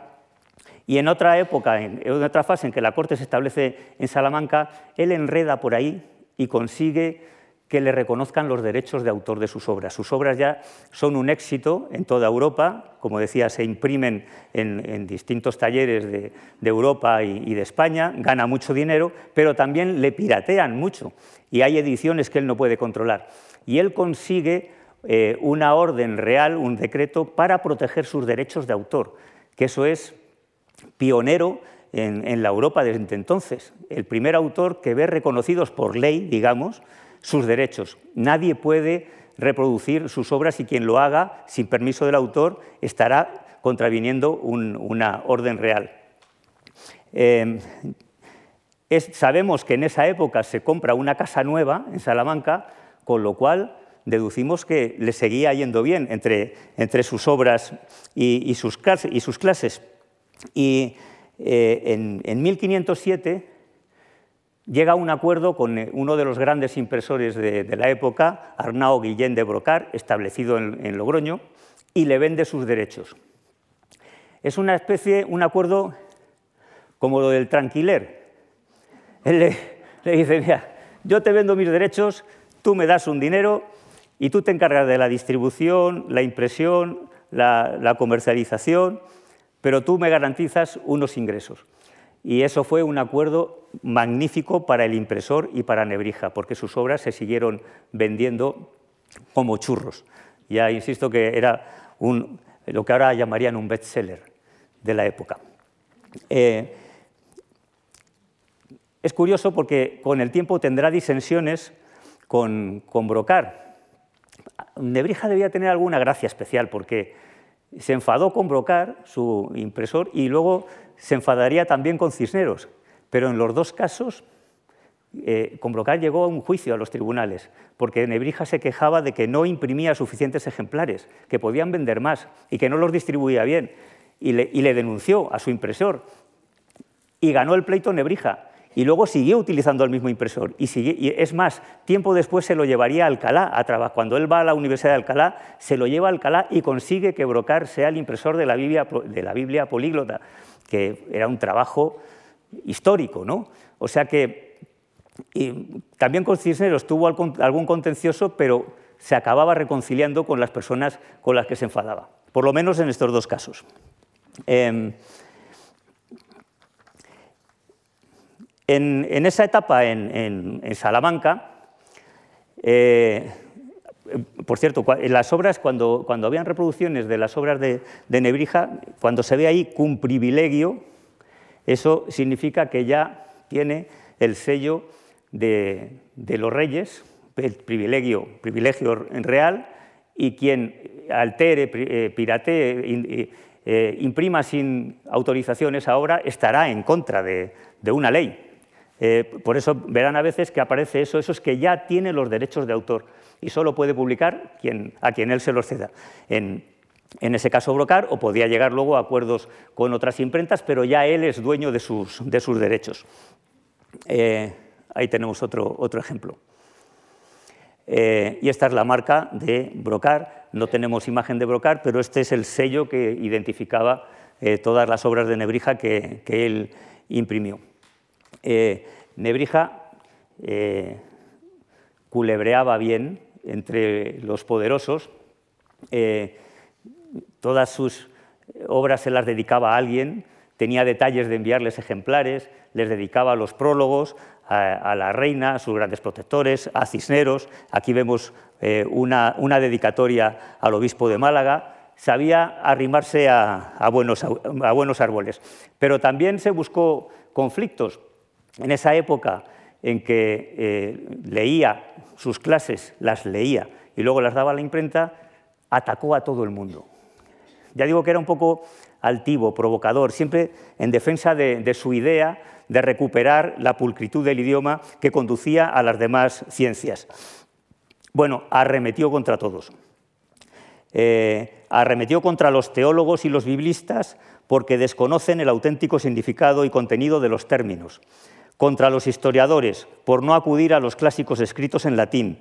Y en otra época, en otra fase en que la corte se establece en Salamanca, él enreda por ahí y consigue que le reconozcan los derechos de autor de sus obras. Sus obras ya son un éxito en toda Europa, como decía, se imprimen en, distintos talleres de, Europa y, de España, gana mucho dinero, pero también le piratean mucho y hay ediciones que él no puede controlar. Y él consigue eh, una orden real, un decreto, para proteger sus derechos de autor, que eso es pionero en, en la Europa desde entonces. El primer autor que ve reconocidos por ley, digamos, sus derechos. Nadie puede reproducir sus obras y quien lo haga sin permiso del autor estará contraviniendo una orden real. Em, sabemos que en esa época se compra una casa nueva en Salamanca, con lo cual deducimos que le seguía yendo bien entre, entre sus obras y, sus, clases. Y eh, en 1507 llega a un acuerdo con eh, uno de los grandes impresores de, la época, Arnau Guillén de Brocar, establecido en, Logroño, y le vende sus derechos. Es una especie, un acuerdo como lo del tranquiler. Él le, dice, mira, yo te vendo mis derechos, tú me das un dinero y tú te encargas de la distribución, la impresión, la comercialización, pero tú me garantizas unos ingresos. Y eso fue un acuerdo magnífico para el impresor y para Nebrija, porque sus obras se siguieron vendiendo como churros. Ya insisto que era lo que ahora llamarían un bestseller de la época. Eh, es curioso porque con el tiempo tendrá disensiones con, con Brocar. Nebrija debía tener alguna gracia especial porque se enfadó con Brocar, su impresor, y luego se enfadaría también con Cisneros. Pero en los dos casos, eh, con Brocar llegó a un juicio a los tribunales, porque Nebrija se quejaba de que no imprimía suficientes ejemplares, que podían vender más y que no los distribuía bien. Y le, y le denunció a su impresor. Y ganó el pleito Nebrija y luego siguió utilizando el mismo impresor. Y, es más, tiempo después se lo llevaría a Alcalá a trabajar. Cuando él va a la Universidad de Alcalá, se lo lleva a Alcalá y consigue que Brocar sea el impresor de la Biblia, de la Biblia políglota, que era un trabajo histórico. ¿no? O sea que también con Cisneros tuvo algún contencioso, pero se acababa reconciliando con las personas con las que se enfadaba, por lo menos en estos dos casos. Em, En, esa etapa en, Salamanca, eh, por cierto, en las obras, cuando, cuando, habían reproducciones de las obras de, Nebrija, cuando se ve ahí cum privilegio, eso significa que ya tiene el sello de, los reyes, el privilegio, privilegio real, y quien altere, eh, piratee, eh, imprima sin autorización esa obra estará en contra de una ley. Eh, por eso verán a veces que aparece eso, eso es que ya tiene los derechos de autor y solo puede publicar a quien él se los ceda. En, ese caso Brocar, o podía llegar luego a acuerdos con otras imprentas, pero ya él es dueño de sus, derechos. Eh, ahí tenemos otro, ejemplo. Eh, y esta es la marca de Brocar. No tenemos imagen de Brocar, pero este es el sello que identificaba todas las obras de Nebrija que, él imprimió. Eh, Nebrija culebreaba bien entre los poderosos, todas sus obras se las dedicaba a alguien, tenía detalles de enviarles ejemplares, les dedicaba los prólogos, a, la reina, a sus grandes protectores, a Cisneros. Aquí vemos eh, una, dedicatoria al obispo de Málaga. Sabía arrimarse a, buenos, árboles. Pero también se buscó conflictos. En esa época en que eh, leía sus clases, las leía y luego las daba a la imprenta, atacó a todo el mundo. Ya digo que era un poco altivo, provocador, siempre en defensa de su idea de recuperar la pulcritud del idioma que conducía a las demás ciencias. Bueno, arremetió contra todos. Eh, arremetió contra los teólogos y los biblistas porque desconocen el auténtico significado y contenido de los términos, contra los historiadores por no acudir a los clásicos escritos en latín,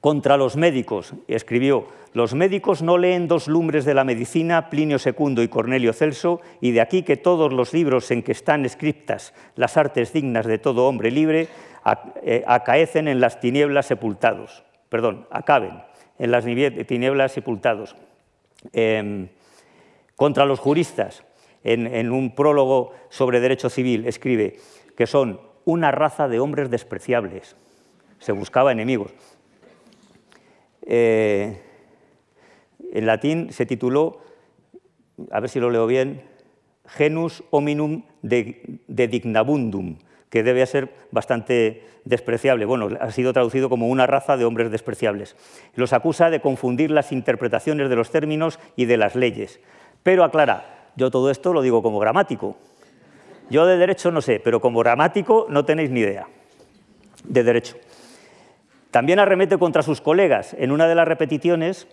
contra los médicos, escribió, los médicos no leen dos lumbres de la medicina, Plinio II y Cornelio Celso, y de aquí que todos los libros en que están escritas las artes dignas de todo hombre libre eh, acaecen en las tinieblas sepultados, perdón, acaben en las tinieblas sepultados. Em, contra los juristas, en un prólogo sobre derecho civil, escribe que son una raza de hombres despreciables, se buscaba enemigos. Eh, en latín se tituló, a ver si lo leo bien, Genus hominum de, dignabundum, que debe ser bastante despreciable. Bueno, ha sido traducido como una raza de hombres despreciables. Los acusa de confundir las interpretaciones de los términos y de las leyes. Pero aclara, yo todo esto lo digo como gramático. Yo de derecho no sé, pero como gramático no tenéis ni idea de derecho. También arremete contra sus colegas. En una de las repeticiones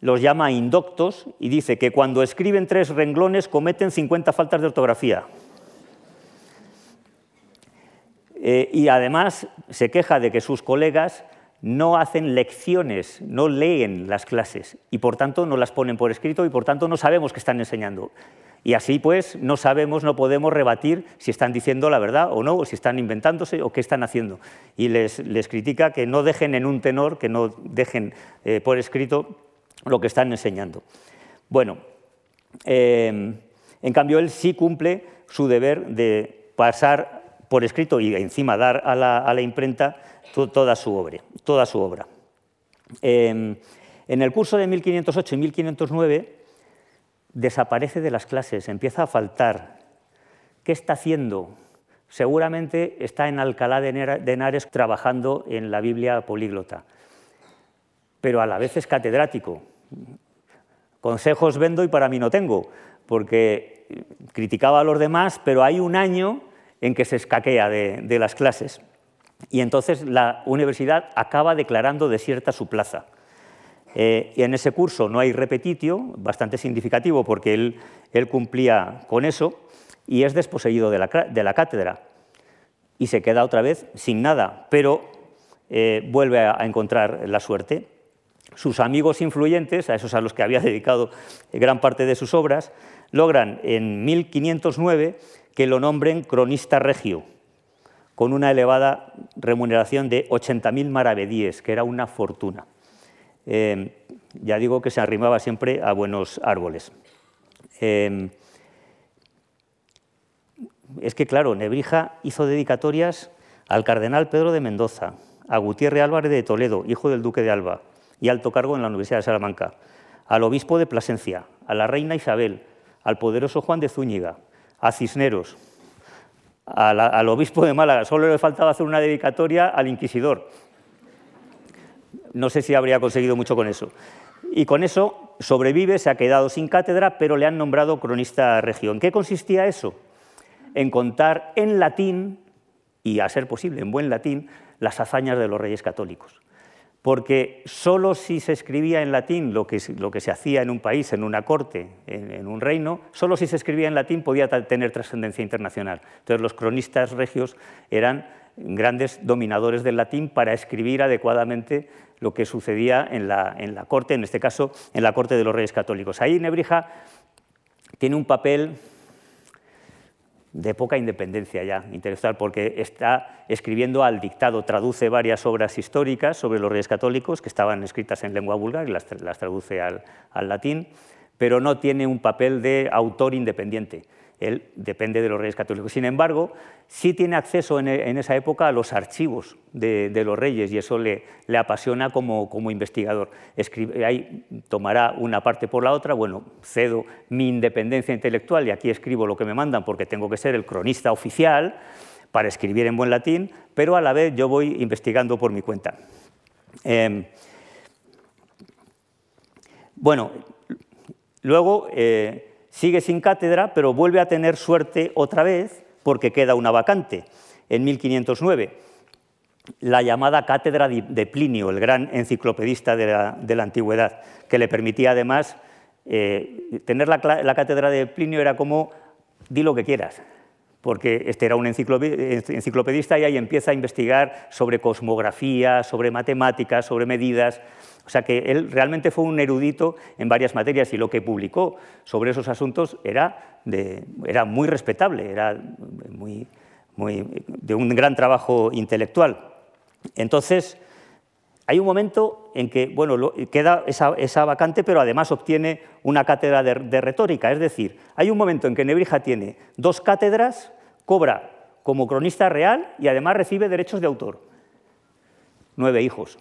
los llama indoctos y dice que cuando escriben tres renglones cometen 50 faltas de ortografía. Eh, y además se queja de que sus colegas no hacen lecciones, no leen las clases y por tanto no las ponen por escrito y por tanto no sabemos qué están enseñando. Y así pues no sabemos, no podemos rebatir si están diciendo la verdad o no, o si están inventándose o qué están haciendo. Y les, critica que no dejen en un tenor, que no dejen eh, por escrito lo que están enseñando. Bueno, em, en cambio él sí cumple su deber de pasar por escrito y encima dar a la, imprenta toda su obra. Toda su obra. Em, en el curso de 1508 y 1509 desaparece de las clases, empieza a faltar. ¿Qué está haciendo? Seguramente está en Alcalá de Henares trabajando en la Biblia políglota, pero a la vez es catedrático. Consejos vendo y para mí no tengo, porque criticaba a los demás, pero hay un año en que se escaquea de, de las clases. Y entonces la universidad acaba declarando desierta su plaza. Eh, en ese curso no hay repetitio, bastante significativo porque él, cumplía con eso, y es desposeído de la, cátedra. Y se queda otra vez sin nada, pero eh, vuelve a, encontrar la suerte. Sus amigos influyentes, a esos a los que había dedicado gran parte de sus obras, logran en 1509 que lo nombren cronista regio, con una elevada remuneración de 80.000 maravedíes, que era una fortuna. Em, ya digo que se arrimaba siempre a buenos árboles. Em, es que, claro, Nebrija hizo dedicatorias al cardenal Pedro de Mendoza, a Gutiérrez Álvarez de Toledo, hijo del duque de Alba, y alto cargo en la Universidad de Salamanca, al obispo de Plasencia, a la reina Isabel, al poderoso Juan de Zúñiga, a Cisneros, al obispo de Málaga. Solo le faltaba hacer una dedicatoria al inquisidor, no sé si habría conseguido mucho con eso. Y con eso sobrevive, se ha quedado sin cátedra, pero le han nombrado cronista regio. ¿En qué consistía eso? En contar en latín, y a ser posible en buen latín, las hazañas de los reyes católicos. Porque solo si se escribía en latín lo que, se hacía en un país, en una corte, en, en un reino, solo si se escribía en latín podía tener trascendencia internacional. Entonces los cronistas regios eran grandes dominadores del latín para escribir adecuadamente lo que sucedía en la, corte, en este caso en la corte de los reyes católicos. Ahí Nebrija tiene un papel de poca independencia ya intelectual, porque está escribiendo al dictado, traduce varias obras históricas sobre los reyes católicos que estaban escritas en lengua vulgar y las, traduce al latín, pero no tiene un papel de autor independiente él depende de los reyes católicos. Sin embargo, sí tiene acceso en, esa época a los archivos de, los reyes y eso le, apasiona como, investigador. ahí tomará una parte por la otra, bueno, cedo mi independencia intelectual y aquí escribo lo que me mandan porque tengo que ser el cronista oficial para escribir en buen latín, pero a la vez yo voy investigando por mi cuenta. Em, bueno, luego... Eh, Sigue sin cátedra, pero vuelve a tener suerte otra vez porque queda una vacante. En 1509, la llamada cátedra de Plinio, el gran enciclopedista de la, antigüedad, que le permitía además eh, tener la, cátedra de Plinio era como di lo que quieras, porque este era un enciclopedista y ahí empieza a investigar sobre cosmografía, sobre matemáticas, sobre medidas, o sea que él realmente fue un erudito en varias materias y lo que publicó sobre esos asuntos era, era muy respetable, era muy, de un gran trabajo intelectual. Entonces, hay un momento en que bueno, queda esa, vacante, pero además obtiene una cátedra de, de, retórica. Es decir, hay un momento en que Nebrija tiene dos cátedras, cobra como cronista real y además recibe derechos de autor. Nueve hijos.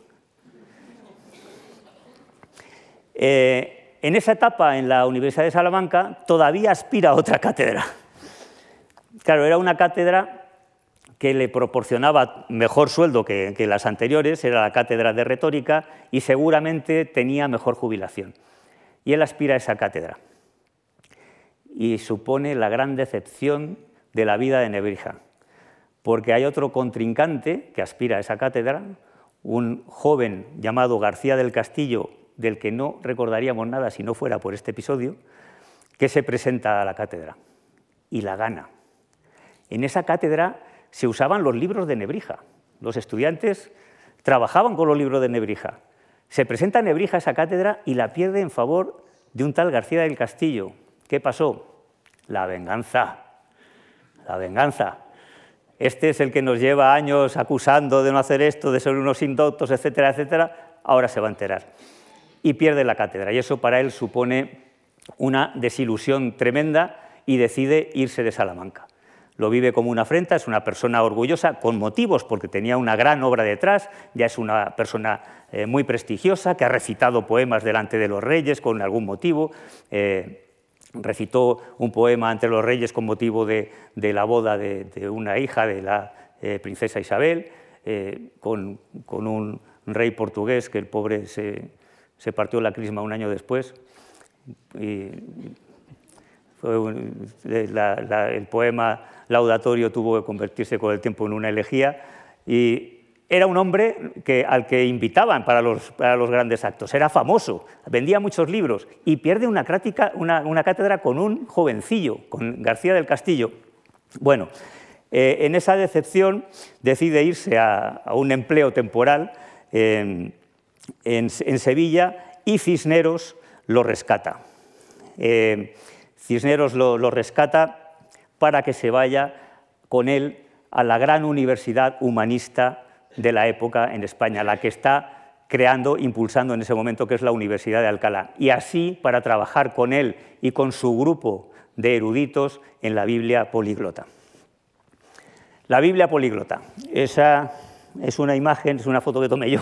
Eh, en esa etapa, en la Universidad de Salamanca, todavía aspira a otra cátedra. Claro, era una cátedra que le proporcionaba mejor sueldo que, las anteriores, era la cátedra de retórica y seguramente tenía mejor jubilación. Y él aspira a esa cátedra. Y supone la gran decepción de la vida de Nebrija, porque hay otro contrincante que aspira a esa cátedra, un joven llamado García del Castillo, del que no recordaríamos nada si no fuera por este episodio, que se presenta a la cátedra y la gana. En esa cátedra se usaban los libros de Nebrija. Los estudiantes trabajaban con los libros de Nebrija. Se presenta Nebrija a esa cátedra y la pierde en favor de un tal García del Castillo. ¿Qué pasó? La venganza. La venganza. Este es el que nos lleva años acusando de no hacer esto, de ser unos indoctos, etcétera, etcétera. Ahora se va a enterar y pierde la cátedra. Y eso para él supone una desilusión tremenda y decide irse de Salamanca. Lo vive como una afrenta, es una persona orgullosa, con motivos, porque tenía una gran obra detrás, ya es una persona eh, muy prestigiosa, que ha recitado poemas delante de los reyes con algún motivo. Eh, recitó un poema ante los reyes con motivo de, la boda de, una hija de la eh, princesa Isabel, con, con, un rey portugués que el pobre se, se partió la crisma un año después y el poema laudatorio tuvo que convertirse con el tiempo en una elegía y era un hombre que, al que invitaban para los, para los, grandes actos, era famoso, vendía muchos libros y pierde una, una, cátedra con un jovencillo, con García del Castillo. Bueno, eh, en esa decepción decide irse a, un empleo temporal en, Sevilla y Cisneros lo rescata. Eh, Cisneros lo, rescata para que se vaya con él a la gran universidad humanista de la época en España, la que está creando, impulsando en ese momento, que es la Universidad de Alcalá. Y así para trabajar con él y con su grupo de eruditos en la Biblia políglota. La Biblia políglota, esa es una imagen, es una foto que tomé yo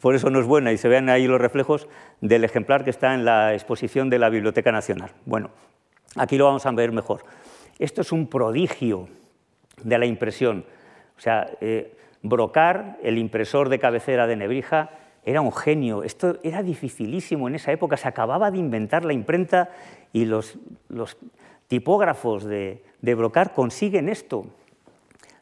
por eso no es buena y se ven ahí los reflejos del ejemplar que está en la exposición de la Biblioteca Nacional. Bueno, aquí lo vamos a ver mejor. Esto es un prodigio de la impresión. O sea, eh, Brocar, el impresor de cabecera de Nebrija, era un genio. Esto era dificilísimo en esa época. Se acababa de inventar la imprenta y los, tipógrafos de, de Brocar consiguen esto.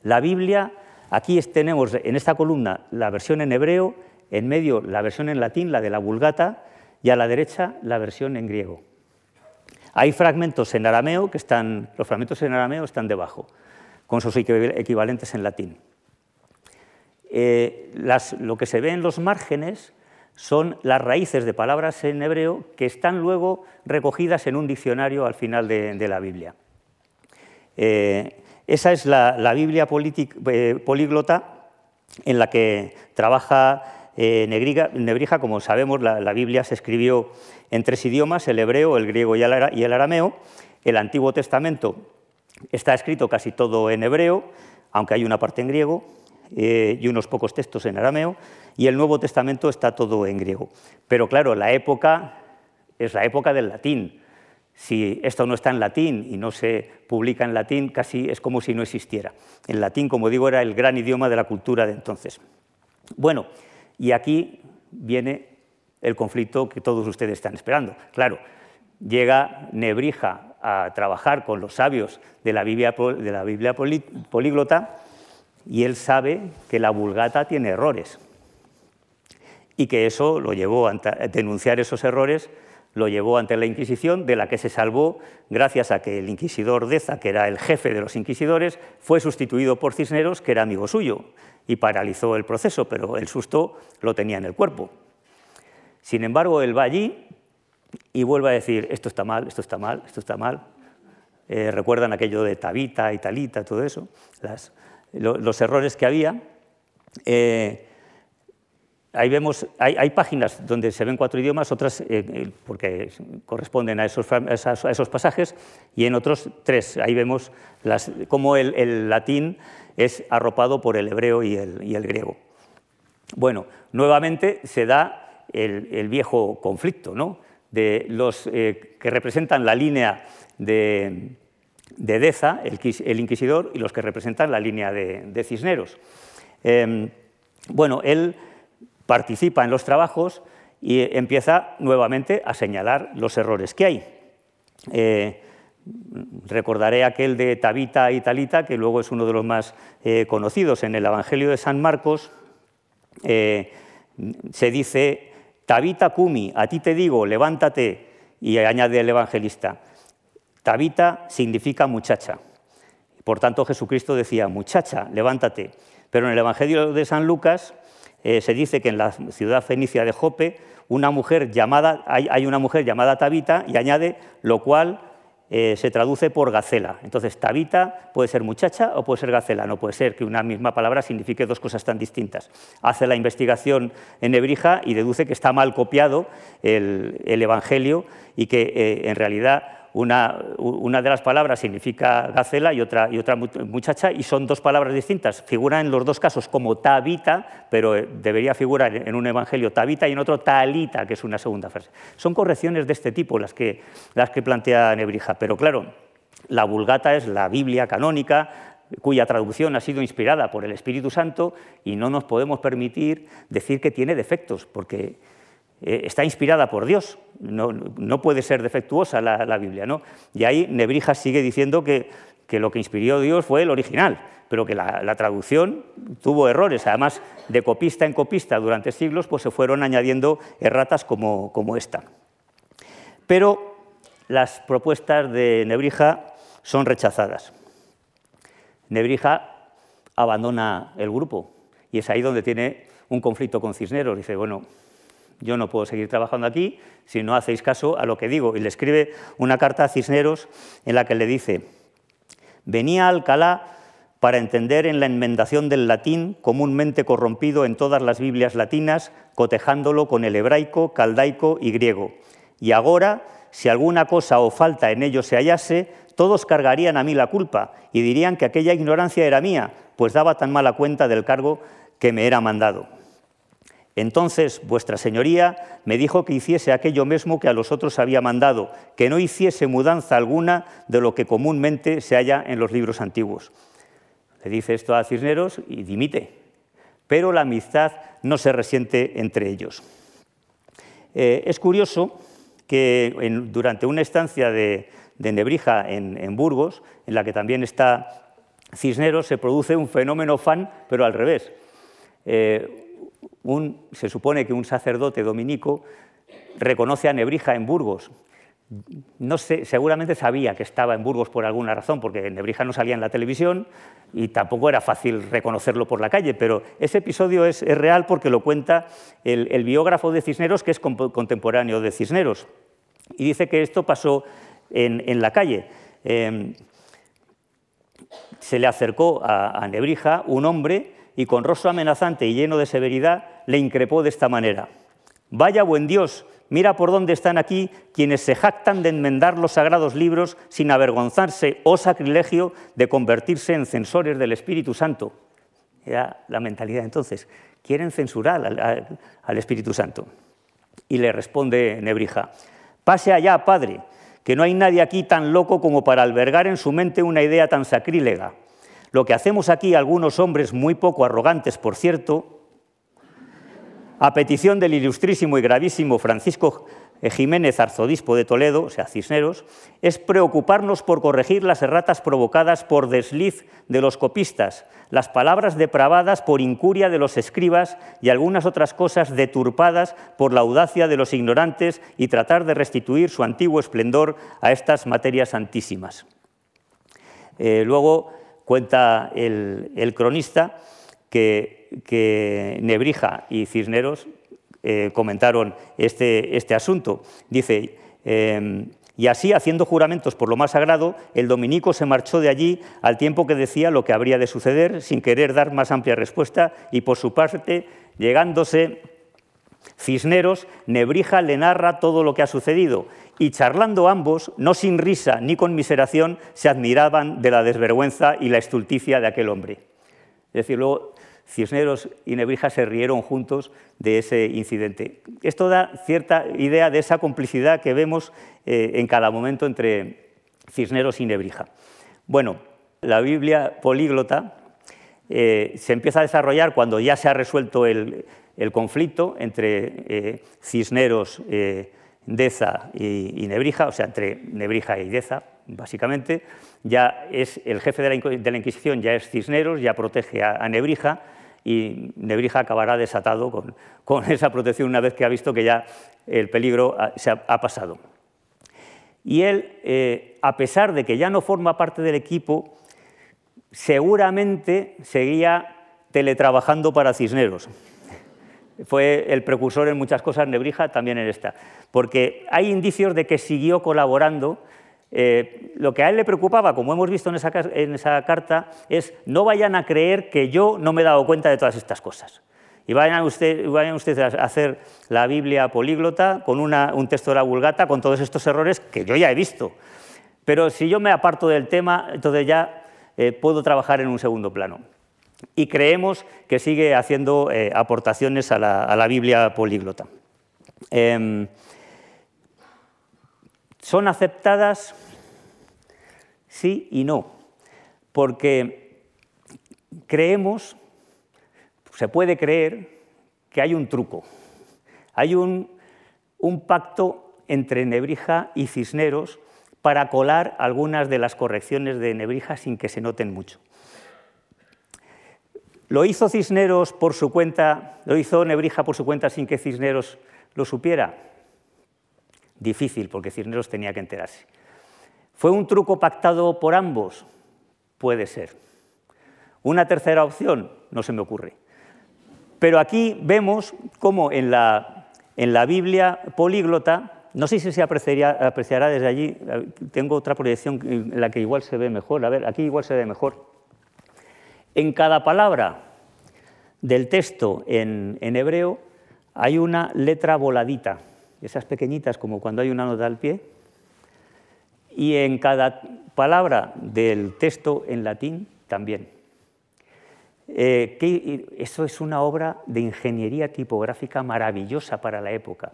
La Biblia, aquí tenemos en esta columna la versión en hebreo en medio la versión en latín, la de la Vulgata, y a la derecha la versión en griego. Hay fragmentos en arameo que están, los fragmentos en arameo están debajo, con sus equivalentes en latín. Eh, lo que se ve en los márgenes son las raíces de palabras en hebreo que están luego recogidas en un diccionario al final de, la Biblia. Eh, esa es la, Biblia eh, políglota en la que trabaja eh, Nebrija. Como sabemos, la, Biblia se escribió en tres idiomas, el hebreo, el griego y el, arameo. El Antiguo Testamento está escrito casi todo en hebreo, aunque hay una parte en griego y unos pocos textos en arameo y el Nuevo Testamento está todo en griego. Pero claro, la época es la época del latín. Si esto no está en latín y no se publica en latín, casi es como si no existiera. El latín, como digo, era el gran idioma de la cultura de entonces. Bueno, y aquí viene el conflicto que todos ustedes están esperando. Claro, llega Nebrija a trabajar con los sabios de la Biblia, de la Biblia políglota y él sabe que la vulgata tiene errores y que eso lo llevó a denunciar esos errores, lo llevó ante la Inquisición, de la que se salvó gracias a que el inquisidor Deza, que era el jefe de los inquisidores, fue sustituido por Cisneros, que era amigo suyo, y paralizó el proceso, pero el susto lo tenía en el cuerpo. Sin embargo, él va allí y vuelve a decir, esto está mal, esto está mal, esto está mal. Eh, recuerdan aquello de Tabita y Talita, todo eso, los errores que había. Eh, Ahí vemos, hay, páginas donde se ven cuatro idiomas, otras eh, eh, porque corresponden a esos, pasajes, y en otros tres. Ahí vemos cómo el, latín es arropado por el hebreo y el, griego. Bueno, nuevamente se da el, viejo conflicto ¿no? de los eh, que representan la línea de, Deza, el, inquisidor, y los que representan la línea de, Cisneros. Em, bueno, él participa en los trabajos y empieza nuevamente a señalar los errores que hay. Eh, recordaré aquel de Tabita y Talita, que luego es uno de los más eh, conocidos. En el Evangelio de San Marcos eh, se dice, Tabita Kumi, a ti te digo, levántate, y añade el evangelista, Tabita significa muchacha. Por tanto, Jesucristo decía, muchacha, levántate. Pero en el Evangelio de San Lucas eh, se dice que en la ciudad fenicia de Jope una mujer llamada, hay, una mujer llamada Tabita y añade lo cual eh, se traduce por gacela. Entonces, Tabita puede ser muchacha o puede ser gacela, no puede ser que una misma palabra signifique dos cosas tan distintas. Hace la investigación en Nebrija y deduce que está mal copiado el, Evangelio y que eh, en realidad una, de las palabras significa gacela y otra, y otra muchacha, y son dos palabras distintas. Figura en los dos casos como tabita, pero eh, debería figurar en un evangelio tabita y en otro talita, que es una segunda frase. Son correcciones de este tipo las que, las que plantea Nebrija, pero claro, la Vulgata es la Biblia canónica, cuya traducción ha sido inspirada por el Espíritu Santo y no nos podemos permitir decir que tiene defectos, porque eh, está inspirada por Dios, no, puede ser defectuosa la, Biblia. ¿no? Y ahí Nebrija sigue diciendo que, lo que inspiró Dios fue el original, pero que la, traducción tuvo errores. Además, de copista en copista durante siglos pues se fueron añadiendo erratas como, como esta. Pero las propuestas de Nebrija son rechazadas. Nebrija abandona el grupo y es ahí donde tiene un conflicto con Cisneros. Dice, bueno, yo no puedo seguir trabajando aquí si no hacéis caso a lo que digo. Y le escribe una carta a Cisneros en la que le dice, venía a Alcalá para entender en la enmendación del latín, comúnmente corrompido en todas las Biblias latinas, cotejándolo con el hebraico, caldaico y griego. Y ahora, si alguna cosa o falta en ello se hallase, todos cargarían a mí la culpa y dirían que aquella ignorancia era mía, pues daba tan mala cuenta del cargo que me era mandado. Entonces vuestra señoría me dijo que hiciese aquello mismo que a los otros había mandado, que no hiciese mudanza alguna de lo que comúnmente se halla en los libros antiguos. Le dice esto a Cisneros y dimite, pero la amistad no se resiente entre ellos. Eh, es curioso que durante una estancia de, Nebrija en, Burgos, en la que también está Cisneros, se produce un fenómeno fan, pero al revés. Eh, se supone que un sacerdote dominico reconoce a Nebrija en Burgos, no sé, seguramente sabía que estaba en Burgos por alguna razón, porque Nebrija no salía en la televisión y tampoco era fácil reconocerlo por la calle, pero ese episodio es, real porque lo cuenta el, biógrafo de Cisneros, que es contemporáneo de Cisneros, y dice que esto pasó en, la calle. Em, se le acercó a Nebrija un hombre y con rostro amenazante y lleno de severidad le increpó de esta manera. Vaya buen Dios, Mira por dónde están aquí quienes se jactan de enmendar los sagrados libros sin avergonzarse o sacrilegio de convertirse en censores del Espíritu Santo. Era la mentalidad entonces. Quieren censurar al, Espíritu Santo. Y le responde Nebrija, pase allá, Padre, que no hay nadie aquí tan loco como para albergar en su mente una idea tan sacrílega. Lo que hacemos aquí algunos hombres muy poco arrogantes, por cierto, a petición del ilustrísimo y gravísimo Francisco Jiménez, arzobispo de Toledo, o sea, Cisneros, es preocuparnos por corregir las erratas provocadas por desliz de los copistas, las palabras depravadas por incuria de los escribas y algunas otras cosas deturpadas por la audacia de los ignorantes y tratar de restituir su antiguo esplendor a estas materias santísimas. Eh, luego cuenta el cronista que que Nebrija y Cisneros eh, comentaron este, este, asunto. Dice, em, y así, haciendo juramentos por lo más sagrado, el dominico se marchó de allí al tiempo que decía lo que habría de suceder, sin querer dar más amplia respuesta, y por su parte, llegándose Cisneros, Nebrija le narra todo lo que ha sucedido, y charlando ambos, no sin risa ni con miseración, se admiraban de la desvergüenza y la estulticia de aquel hombre. Es decir, luego Cisneros y Nebrija se rieron juntos de ese incidente. Esto da cierta idea de esa complicidad que vemos eh, en cada momento entre Cisneros y Nebrija. Bueno, la Biblia políglota eh, se empieza a desarrollar cuando ya se ha resuelto el, conflicto entre eh, Cisneros, Deza y, Nebrija, o sea, entre Nebrija y Deza, básicamente. Ya es el jefe de la, Inquisición, ya es Cisneros, ya protege a Nebrija y Nebrija acabará desatado con, esa protección una vez que ha visto que ya el peligro se ha, pasado. Y él, eh, a pesar de que ya no forma parte del equipo, seguramente seguía teletrabajando para Cisneros. Fue el precursor en muchas cosas, Nebrija también en esta, porque hay indicios de que siguió colaborando eh, lo que a él le preocupaba, como hemos visto en esa, carta, es no vayan a creer que yo no me he dado cuenta de todas estas cosas. Y vayan, ustedes a hacer la Biblia políglota con un texto de la Vulgata con todos estos errores que yo ya he visto. Pero si yo me aparto del tema, entonces ya eh, puedo trabajar en un segundo plano. Y creemos que sigue haciendo eh, aportaciones a la, Biblia políglota. Em, son aceptadas sí y no, porque creemos, se puede creer que hay un truco, hay un, pacto entre Nebrija y Cisneros para colar algunas de las correcciones de Nebrija sin que se noten mucho. ¿Lo hizo Cisneros por su cuenta, lo hizo Nebrija por su cuenta sin que Cisneros lo supiera? Difícil, porque Cisneros tenía que enterarse. ¿Fue un truco pactado por ambos? Puede ser. Una tercera opción no se me ocurre. Pero aquí vemos cómo en la, en la Biblia políglota, no sé si se apreciará, desde allí, tengo otra proyección en la que igual se ve mejor, a ver, aquí igual se ve mejor. En cada palabra del texto en, en hebreo hay una letra voladita, esas pequeñitas como cuando hay una nota al pie, y en cada palabra del texto en latín también. Eh, eso es una obra de ingeniería tipográfica maravillosa para la época.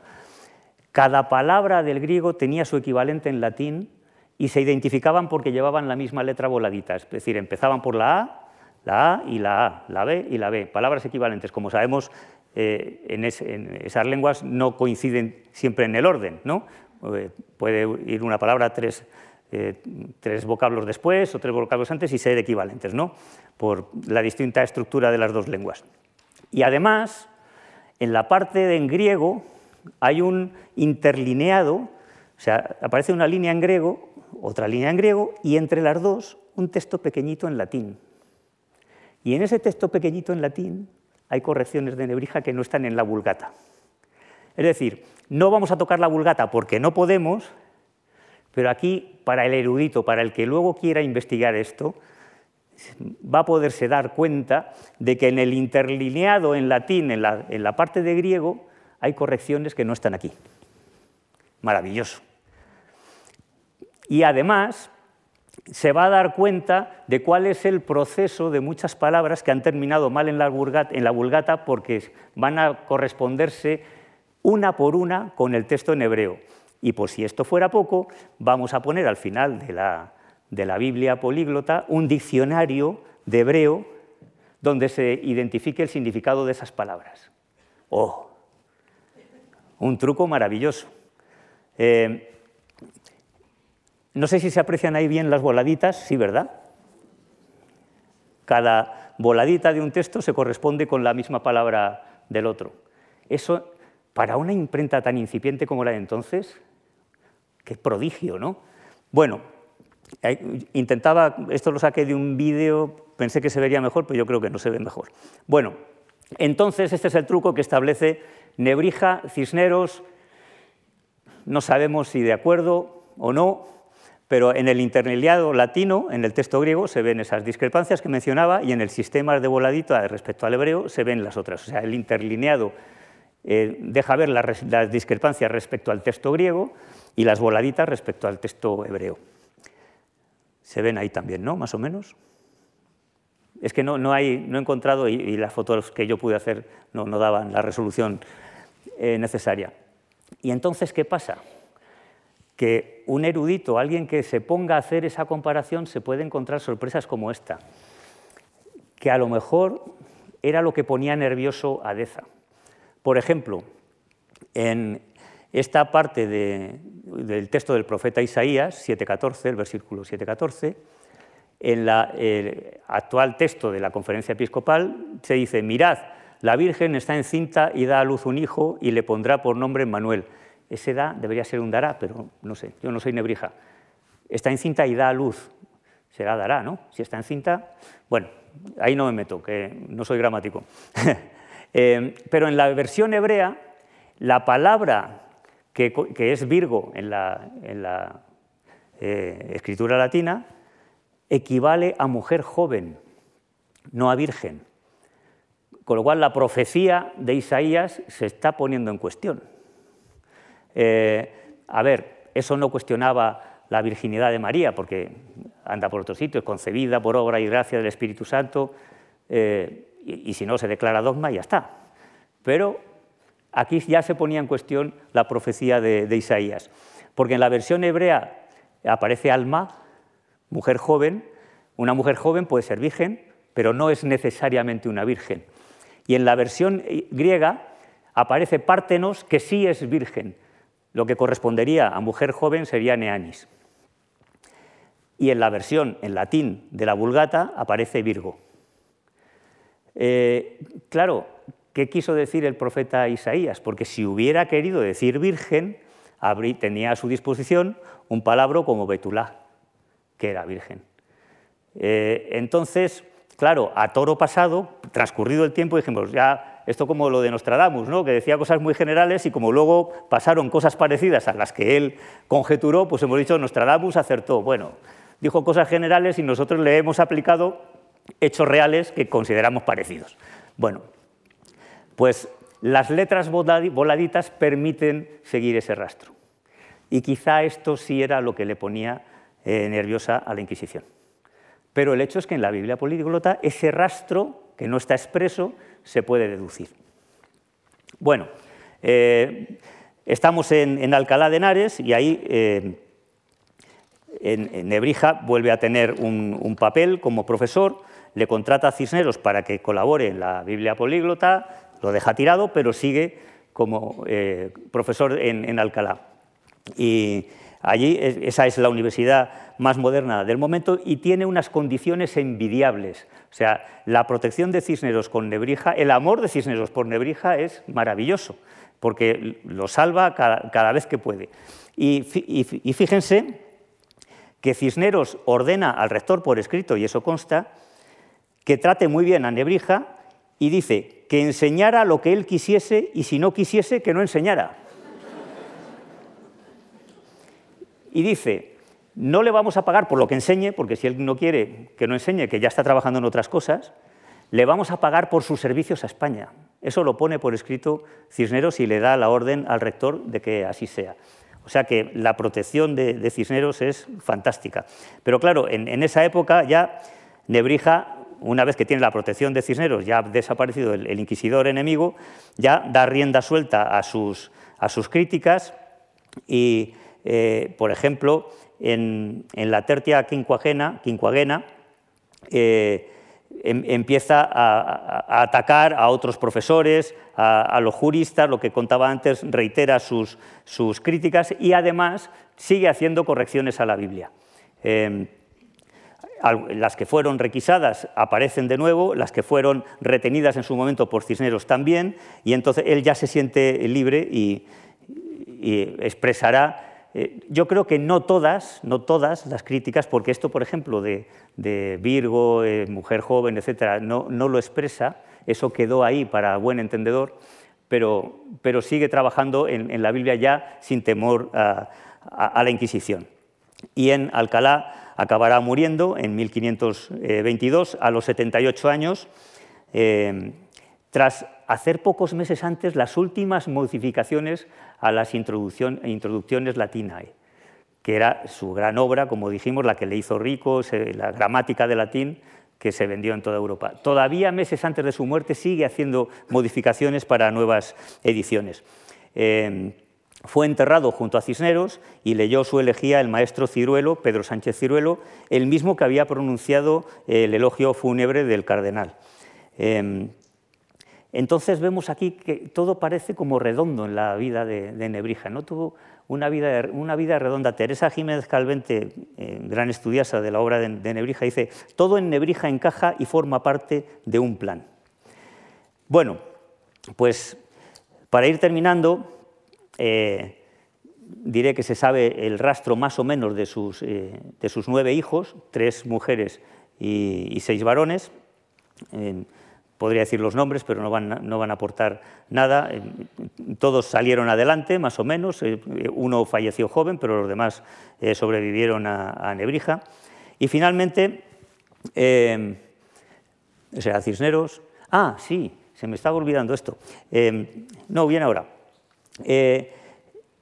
Cada palabra del griego tenía su equivalente en latín y se identificaban porque llevaban la misma letra voladita, es decir, empezaban por la A, la A y la A, la B y la B, palabras equivalentes. Como sabemos, eh, en, esas lenguas no coinciden siempre en el orden, ¿no? Eh, puede ir una palabra tres, eh, tres vocablos después o tres vocablos antes y ser equivalentes, ¿no? por la distinta estructura de las dos lenguas. Y además, en la parte de en griego hay un interlineado O sea, aparece una línea en griego, otra línea en griego, y entre las dos un texto pequeñito en latín. Y en ese texto pequeñito en latín hay correcciones de Nebrija que no están en la vulgata. Es decir, no vamos a tocar la vulgata porque no podemos, pero aquí, para el erudito, para el que luego quiera investigar esto, va a poderse dar cuenta de que en el interlineado en latín, en la, en la parte de griego, hay correcciones que no están aquí. Maravilloso. Y además se va a dar cuenta de cuál es el proceso de muchas palabras que han terminado mal en la, vulgata, porque van a corresponderse una por una con el texto en hebreo. Y por si esto fuera poco, vamos a poner al final de la, de la Biblia políglota un diccionario de hebreo donde se identifique el significado de esas palabras. ¡Oh! Un truco maravilloso. Eh, no sé si se aprecian ahí bien las voladitas, sí, ¿verdad? Cada voladita de un texto se corresponde con la misma palabra del otro. Eso, para una imprenta tan incipiente como la de entonces, qué prodigio, ¿no? Bueno, eh, intentaba, esto lo saqué de un vídeo, pensé que se vería mejor, pero yo creo que no se ve mejor. Bueno, entonces este es el truco que establece Nebrija, Cisneros, no sabemos si de acuerdo o no, pero en el interlineado latino, en el texto griego, se ven esas discrepancias que mencionaba y en el sistema de voladito respecto al hebreo se ven las otras. O sea, el interlineado eh, deja ver las, discrepancias respecto al texto griego y las voladitas respecto al texto hebreo. Se ven ahí también, ¿no? Más o menos. Es que no, no, hay, no he encontrado y, las fotos que yo pude hacer no, no daban la resolución eh, necesaria. ¿Y entonces qué pasa? que un erudito, alguien que se ponga a hacer esa comparación, se puede encontrar sorpresas como esta, que a lo mejor era lo que ponía nervioso a Deza. Por ejemplo, en esta parte del texto del profeta Isaías, 7.14, el versículo 7.14, en el actual texto de la conferencia episcopal se dice, mirad, la Virgen está encinta y da a luz un hijo y le pondrá por nombre Manuel ese da debería ser un dará, pero no sé, yo no soy nebrija. Está encinta y da a luz, será dará, ¿no? Si está encinta, bueno, ahí no me meto, que no soy gramático. Eh, pero en la versión hebrea, la palabra que, es Virgo en la, eh, escritura latina equivale a mujer joven, no a virgen. Con lo cual la profecía de Isaías se está poniendo en cuestión. Eh, a ver, eso no cuestionaba la virginidad de María, porque anda por otro sitio, es concebida por obra y gracia del Espíritu Santo, y, si no se declara dogma, ya está. Pero aquí ya se ponía en cuestión la profecía de, de Isaías, porque en la versión hebrea aparece Alma, mujer joven, una mujer joven puede ser virgen, pero no es necesariamente una virgen. Y en la versión griega aparece Pártenos, que sí es virgen, lo que correspondería a mujer joven sería neanis. Y en la versión en latín de la Vulgata aparece Virgo. Eh, claro, ¿qué quiso decir el profeta Isaías? Porque si hubiera querido decir virgen, tenía a su disposición un palabra como Betulá, que era virgen. Eh, entonces, claro, a toro pasado, transcurrido el tiempo, dijimos, ya esto como lo de Nostradamus, ¿no? que decía cosas muy generales y como luego pasaron cosas parecidas a las que él conjeturó, pues hemos dicho Nostradamus acertó. Bueno, dijo cosas generales y nosotros le hemos aplicado hechos reales que consideramos parecidos. Bueno, pues las letras voladitas permiten seguir ese rastro. Y quizá esto sí era lo que le ponía eh, nerviosa a la Inquisición. Pero el hecho es que en la Biblia políglota ese rastro, que no está expreso, se puede deducir. Bueno, eh, estamos en, Alcalá de Henares y ahí eh, Nebrija vuelve a tener un, papel como profesor, le contrata a Cisneros para que colabore en la Biblia políglota, lo deja tirado, pero sigue como eh, profesor en, Alcalá. Y allí esa es la universidad más moderna del momento y tiene unas condiciones envidiables. O sea, la protección de Cisneros con Nebrija, el amor de Cisneros por Nebrija es maravilloso. porque lo salva cada, vez que puede. Y fíjense que Cisneros ordena al rector por escrito, y eso consta, que trate muy bien a Nebrija y dice que enseñara lo que él quisiese y si no quisiese, que no enseñara. Y dice, no le vamos a pagar por lo que enseñe, porque si él no quiere que no enseñe, que ya está trabajando en otras cosas, le vamos a pagar por sus servicios a España. Eso lo pone por escrito Cisneros y le da la orden al rector de que así sea. O sea que la protección de, Cisneros es fantástica. Pero claro, en, esa época ya Nebrija, una vez que tiene la protección de Cisneros, ya ha desaparecido el, inquisidor enemigo, ya da rienda suelta a sus, a sus críticas y, eh, por ejemplo, en, la tertia quincuagena eh, em, empieza a, atacar a otros profesores, a, los juristas, lo que contaba antes, reitera sus, críticas y además sigue haciendo correcciones a la Biblia. Em, las que fueron requisadas aparecen de nuevo, las que fueron retenidas en su momento por Cisneros también, y entonces él ya se siente libre y expresará eh, yo creo que no todas, no todas las críticas, porque esto, por ejemplo, de, Virgo, eh, mujer joven, etcétera, no, lo expresa, eso quedó ahí para buen entendedor, pero, sigue trabajando en, la Biblia ya sin temor a, la Inquisición. Y en Alcalá acabará muriendo en 1522 a los 78 años. Eh, tras hacer pocos meses antes las últimas modificaciones a las introducciones latinae, que era su gran obra, como dijimos, la que le hizo rico, la gramática de latín, que se vendió en toda Europa. Todavía meses antes de su muerte sigue haciendo modificaciones para nuevas ediciones. Em, fue enterrado junto a Cisneros y leyó su elegía el maestro Ciruelo, Pedro Sánchez Ciruelo, el mismo que había pronunciado el elogio fúnebre del cardenal. Em, entonces vemos aquí que todo parece como redondo en la vida de, Nebrija, ¿no? tuvo una vida, una vida, redonda. Teresa Jiménez Calvente, eh, gran estudiosa de la obra de, Nebrija, dice, todo en Nebrija encaja y forma parte de un plan. Bueno, pues para ir terminando, eh, diré que se sabe el rastro más o menos de sus, eh, de sus nueve hijos, tres mujeres y, seis varones podría decir los nombres, pero no van, no van a aportar nada. Eh, todos salieron adelante, más o menos. Eh, uno falleció joven, pero los demás eh, sobrevivieron a, Nebrija. Y finalmente, o sea, Cisneros. Ah, sí, se me estaba olvidando esto. no, bien ahora.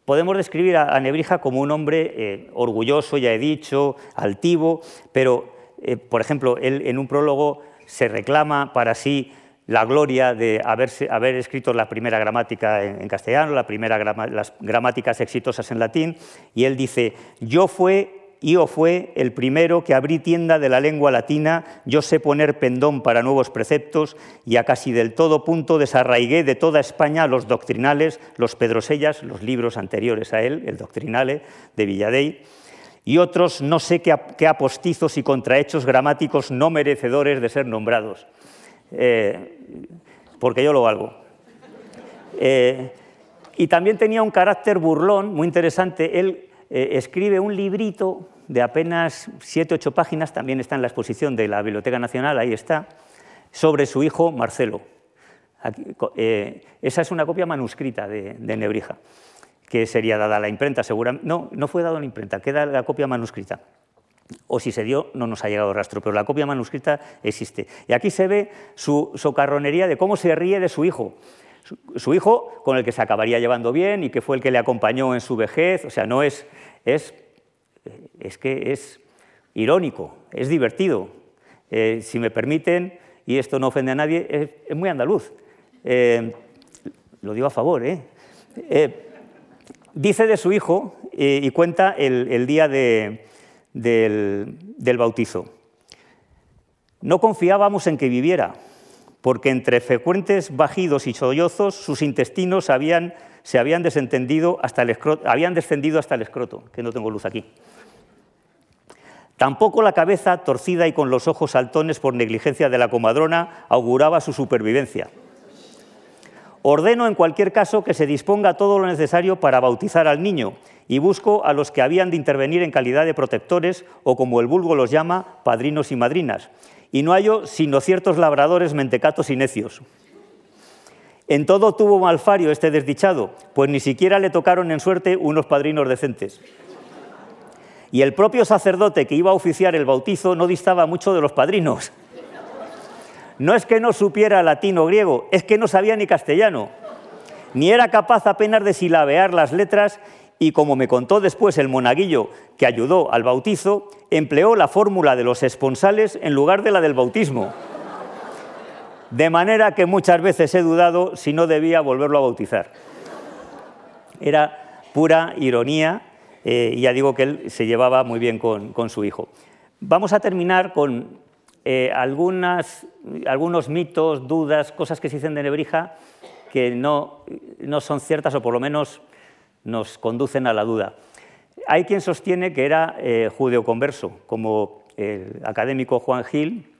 podemos describir a, Nebrija como un hombre orgulloso, ya he dicho, altivo, pero, por ejemplo, él en un prólogo se reclama para sí la gloria de haber escrito la primera gramática en, castellano, la primera las gramáticas exitosas en latín, y él dice, yo fue yo fue el primero que abrí tienda de la lengua latina, yo sé poner pendón para nuevos preceptos y a casi del todo punto desarraigué de toda España los doctrinales, los pedrosellas, los libros anteriores a él, el doctrinale de Villadey, y otros no sé qué, apostizos y contrahechos gramáticos no merecedores de ser nombrados, eh, porque yo lo valgo. Eh, y también tenía un carácter burlón muy interesante. Él eh, escribe un librito de apenas siete, ocho páginas, también está en la exposición de la Biblioteca Nacional, ahí está, sobre su hijo Marcelo. esa es una copia manuscrita de Nebrija que sería dada a la imprenta, seguramente. No, no fue dado a la imprenta, queda la copia manuscrita. O si se dio, no nos ha llegado rastro, pero la copia manuscrita existe. Y aquí se ve su socarronería de cómo se ríe de su hijo. Su, hijo con el que se acabaría llevando bien y que fue el que le acompañó en su vejez. O sea, no es. Es, es que es irónico, es divertido. Eh, si me permiten, y esto no ofende a nadie, es, muy andaluz. Eh, lo digo a favor, ¿eh? eh dice de su hijo eh, y cuenta el, día del, bautizo. No confiábamos en que viviera, porque entre frecuentes bajidos y sollozos sus intestinos se habían descendido hasta el escroto, que no tengo luz aquí. Tampoco la cabeza, torcida y con los ojos saltones por negligencia de la comadrona, auguraba su supervivencia. Ordeno en cualquier caso que se disponga todo lo necesario para bautizar al niño y busco a los que habían de intervenir en calidad de protectores o como el vulgo los llama, padrinos y madrinas. Y no hallo sino ciertos labradores mentecatos y necios. En todo tuvo malfario este desdichado, pues ni siquiera le tocaron en suerte unos padrinos decentes. Y el propio sacerdote que iba a oficiar el bautizo no distaba mucho de los padrinos. No es que no supiera latín o griego, es que no sabía ni castellano. Ni era capaz apenas de silabear las letras y como me contó después el monaguillo que ayudó al bautizo, empleó la fórmula de los esponsales en lugar de la del bautismo. De manera que muchas veces he dudado si no debía volverlo a bautizar. Era pura ironía eh, y ya digo que él se llevaba muy bien con, su hijo. Vamos a terminar con eh, algunos mitos, dudas, cosas que se dicen de Nebrija que no, no son ciertas o por lo menos nos conducen a la duda. Hay quien sostiene que era eh, judeoconverso, como el académico Juan Gil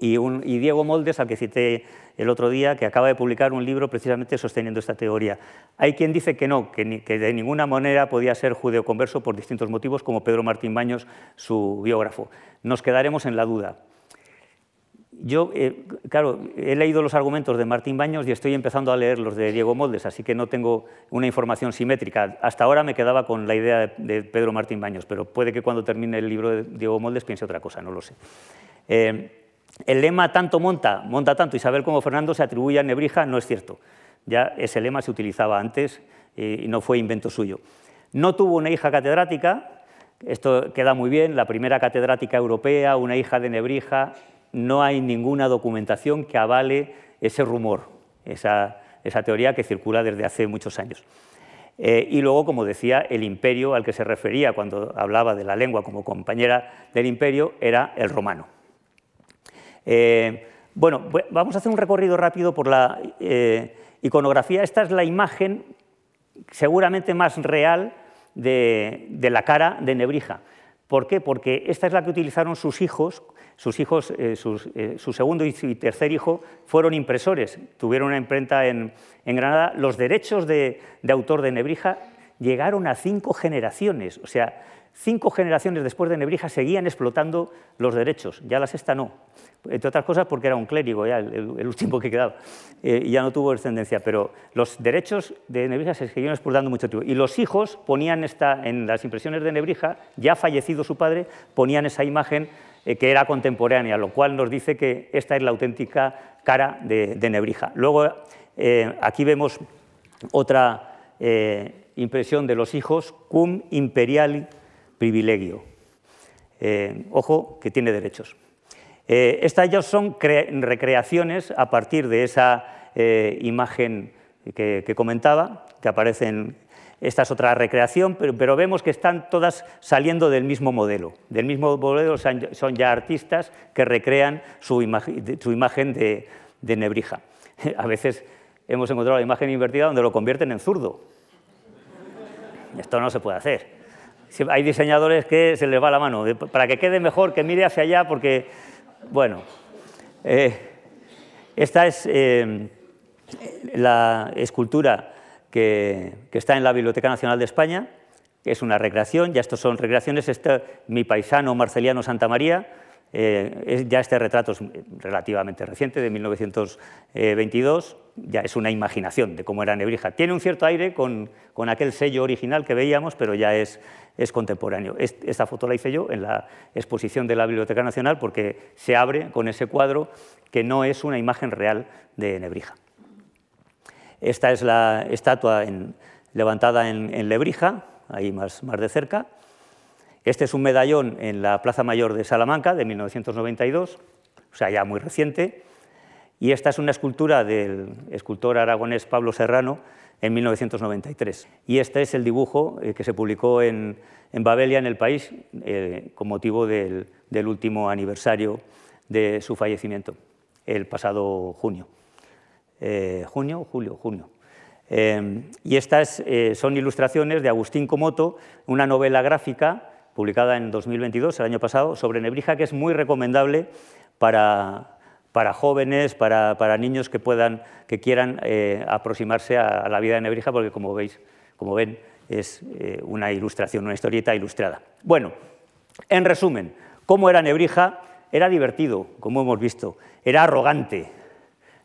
y, Diego Moldes, al que cité el otro día, que acaba de publicar un libro precisamente sosteniendo esta teoría. Hay quien dice que no, que, que de ninguna manera podía ser judeoconverso por distintos motivos, como Pedro Martín Baños, su biógrafo. Nos quedaremos en la duda. Yo, eh, claro, he leído los argumentos de Martín Baños y estoy empezando a leer los de Diego Moldes, así que no tengo una información simétrica. Hasta ahora me quedaba con la idea de Pedro Martín Baños, pero puede que cuando termine el libro de Diego Moldes piense otra cosa, no lo sé. Eh, el lema tanto monta, monta tanto Isabel como Fernando se atribuye a Nebrija, no es cierto. Ya ese lema se utilizaba antes y no fue invento suyo. No tuvo una hija catedrática, esto queda muy bien, la primera catedrática europea, una hija de Nebrija, no hay ninguna documentación que avale ese rumor, esa, teoría que circula desde hace muchos años. Eh, y luego, como decía, el imperio al que se refería cuando hablaba de la lengua como compañera del imperio era el romano. Eh, bueno, vamos a hacer un recorrido rápido por la eh, iconografía. Esta es la imagen seguramente más real de, de la cara de Nebrija. ¿Por qué? Porque esta es la que utilizaron sus hijos sus hijos, eh, eh, su segundo y tercer hijo fueron impresores, tuvieron una imprenta en, Granada. Los derechos de, autor de Nebrija llegaron a cinco generaciones, o sea, cinco generaciones después de Nebrija seguían explotando los derechos, ya la sexta no, entre otras cosas porque era un clérigo ya, el, último que quedaba, eh, y ya no tuvo descendencia, pero los derechos de Nebrija se seguían explotando mucho tiempo. Y los hijos ponían esta, en las impresiones de Nebrija, ya fallecido su padre, ponían esa imagen eh, que era contemporánea, lo cual nos dice que esta es la auténtica cara de, Nebrija. Luego, eh, aquí vemos otra eh, impresión de los hijos, cum imperial privilegio. ojo, que tiene derechos. Estas ya son recreaciones a partir de esa imagen que, comentaba, que aparece en, esta es otra recreación, pero, vemos que están todas saliendo del mismo modelo. Del mismo modelo son ya artistas que recrean su, imagen de, Nebrija. A veces hemos encontrado la imagen invertida donde lo convierten en zurdo. Esto no se puede hacer. Hay diseñadores que se les va la mano, para que quede mejor, que mire hacia allá, porque, bueno, eh, esta es eh, la escultura que, está en la Biblioteca Nacional de España, que es una recreación, ya estos son recreaciones, este, mi paisano Marceliano Santa María, eh, ya este retrato es relativamente reciente, de 1922, ya es una imaginación de cómo era Nebrija. Tiene un cierto aire con, aquel sello original que veíamos, pero ya es, es contemporáneo. Esta foto la hice yo en la exposición de la Biblioteca Nacional porque se abre con ese cuadro que no es una imagen real de Nebrija. Esta es la estatua levantada en, Lebrija, ahí más, más de cerca. Este es un medallón en la Plaza Mayor de Salamanca de 1992, o sea, ya muy reciente. Y esta es una escultura del escultor aragonés Pablo Serrano en 1993. Y este es el dibujo eh, que se publicó en, Babelia, en el país, eh, con motivo del último aniversario de su fallecimiento, el pasado junio. Eh, junio, julio, junio. Y estas son ilustraciones de Agustín Comoto, una novela gráfica publicada en 2022, el año pasado, sobre Nebrija, que es muy recomendable para, para jóvenes, para, niños que, puedan, que quieran eh, aproximarse a, la vida de Nebrija, porque como veis, como ven, es eh, una ilustración, una historieta ilustrada. Bueno, en resumen, ¿cómo era Nebrija? Era divertido, como hemos visto, era arrogante,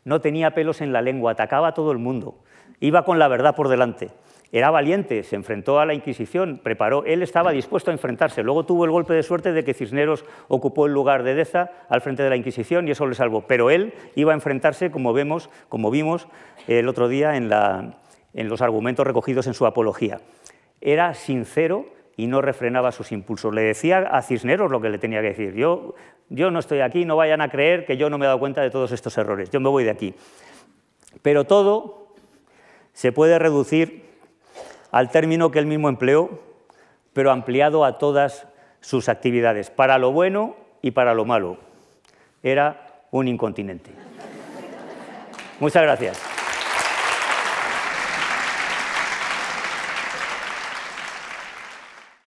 no tenía pelos en la lengua, atacaba a todo el mundo, iba con la verdad por delante. Era valiente, se enfrentó a la Inquisición, preparó, él estaba dispuesto a enfrentarse. Luego tuvo el golpe de suerte de que Cisneros ocupó el lugar de Deza al frente de la Inquisición y eso le salvó. Pero él iba a enfrentarse, como vemos, como vimos el otro día en, los argumentos recogidos en su apología. Era sincero y no refrenaba sus impulsos. Le decía a Cisneros lo que le tenía que decir. Yo, yo no estoy aquí, no vayan a creer que yo no me he dado cuenta de todos estos errores. Yo me voy de aquí. Pero todo se puede reducir al término que él mismo empleó, pero ampliado a todas sus actividades, para lo bueno y para lo malo. Era un incontinente. Muchas gracias.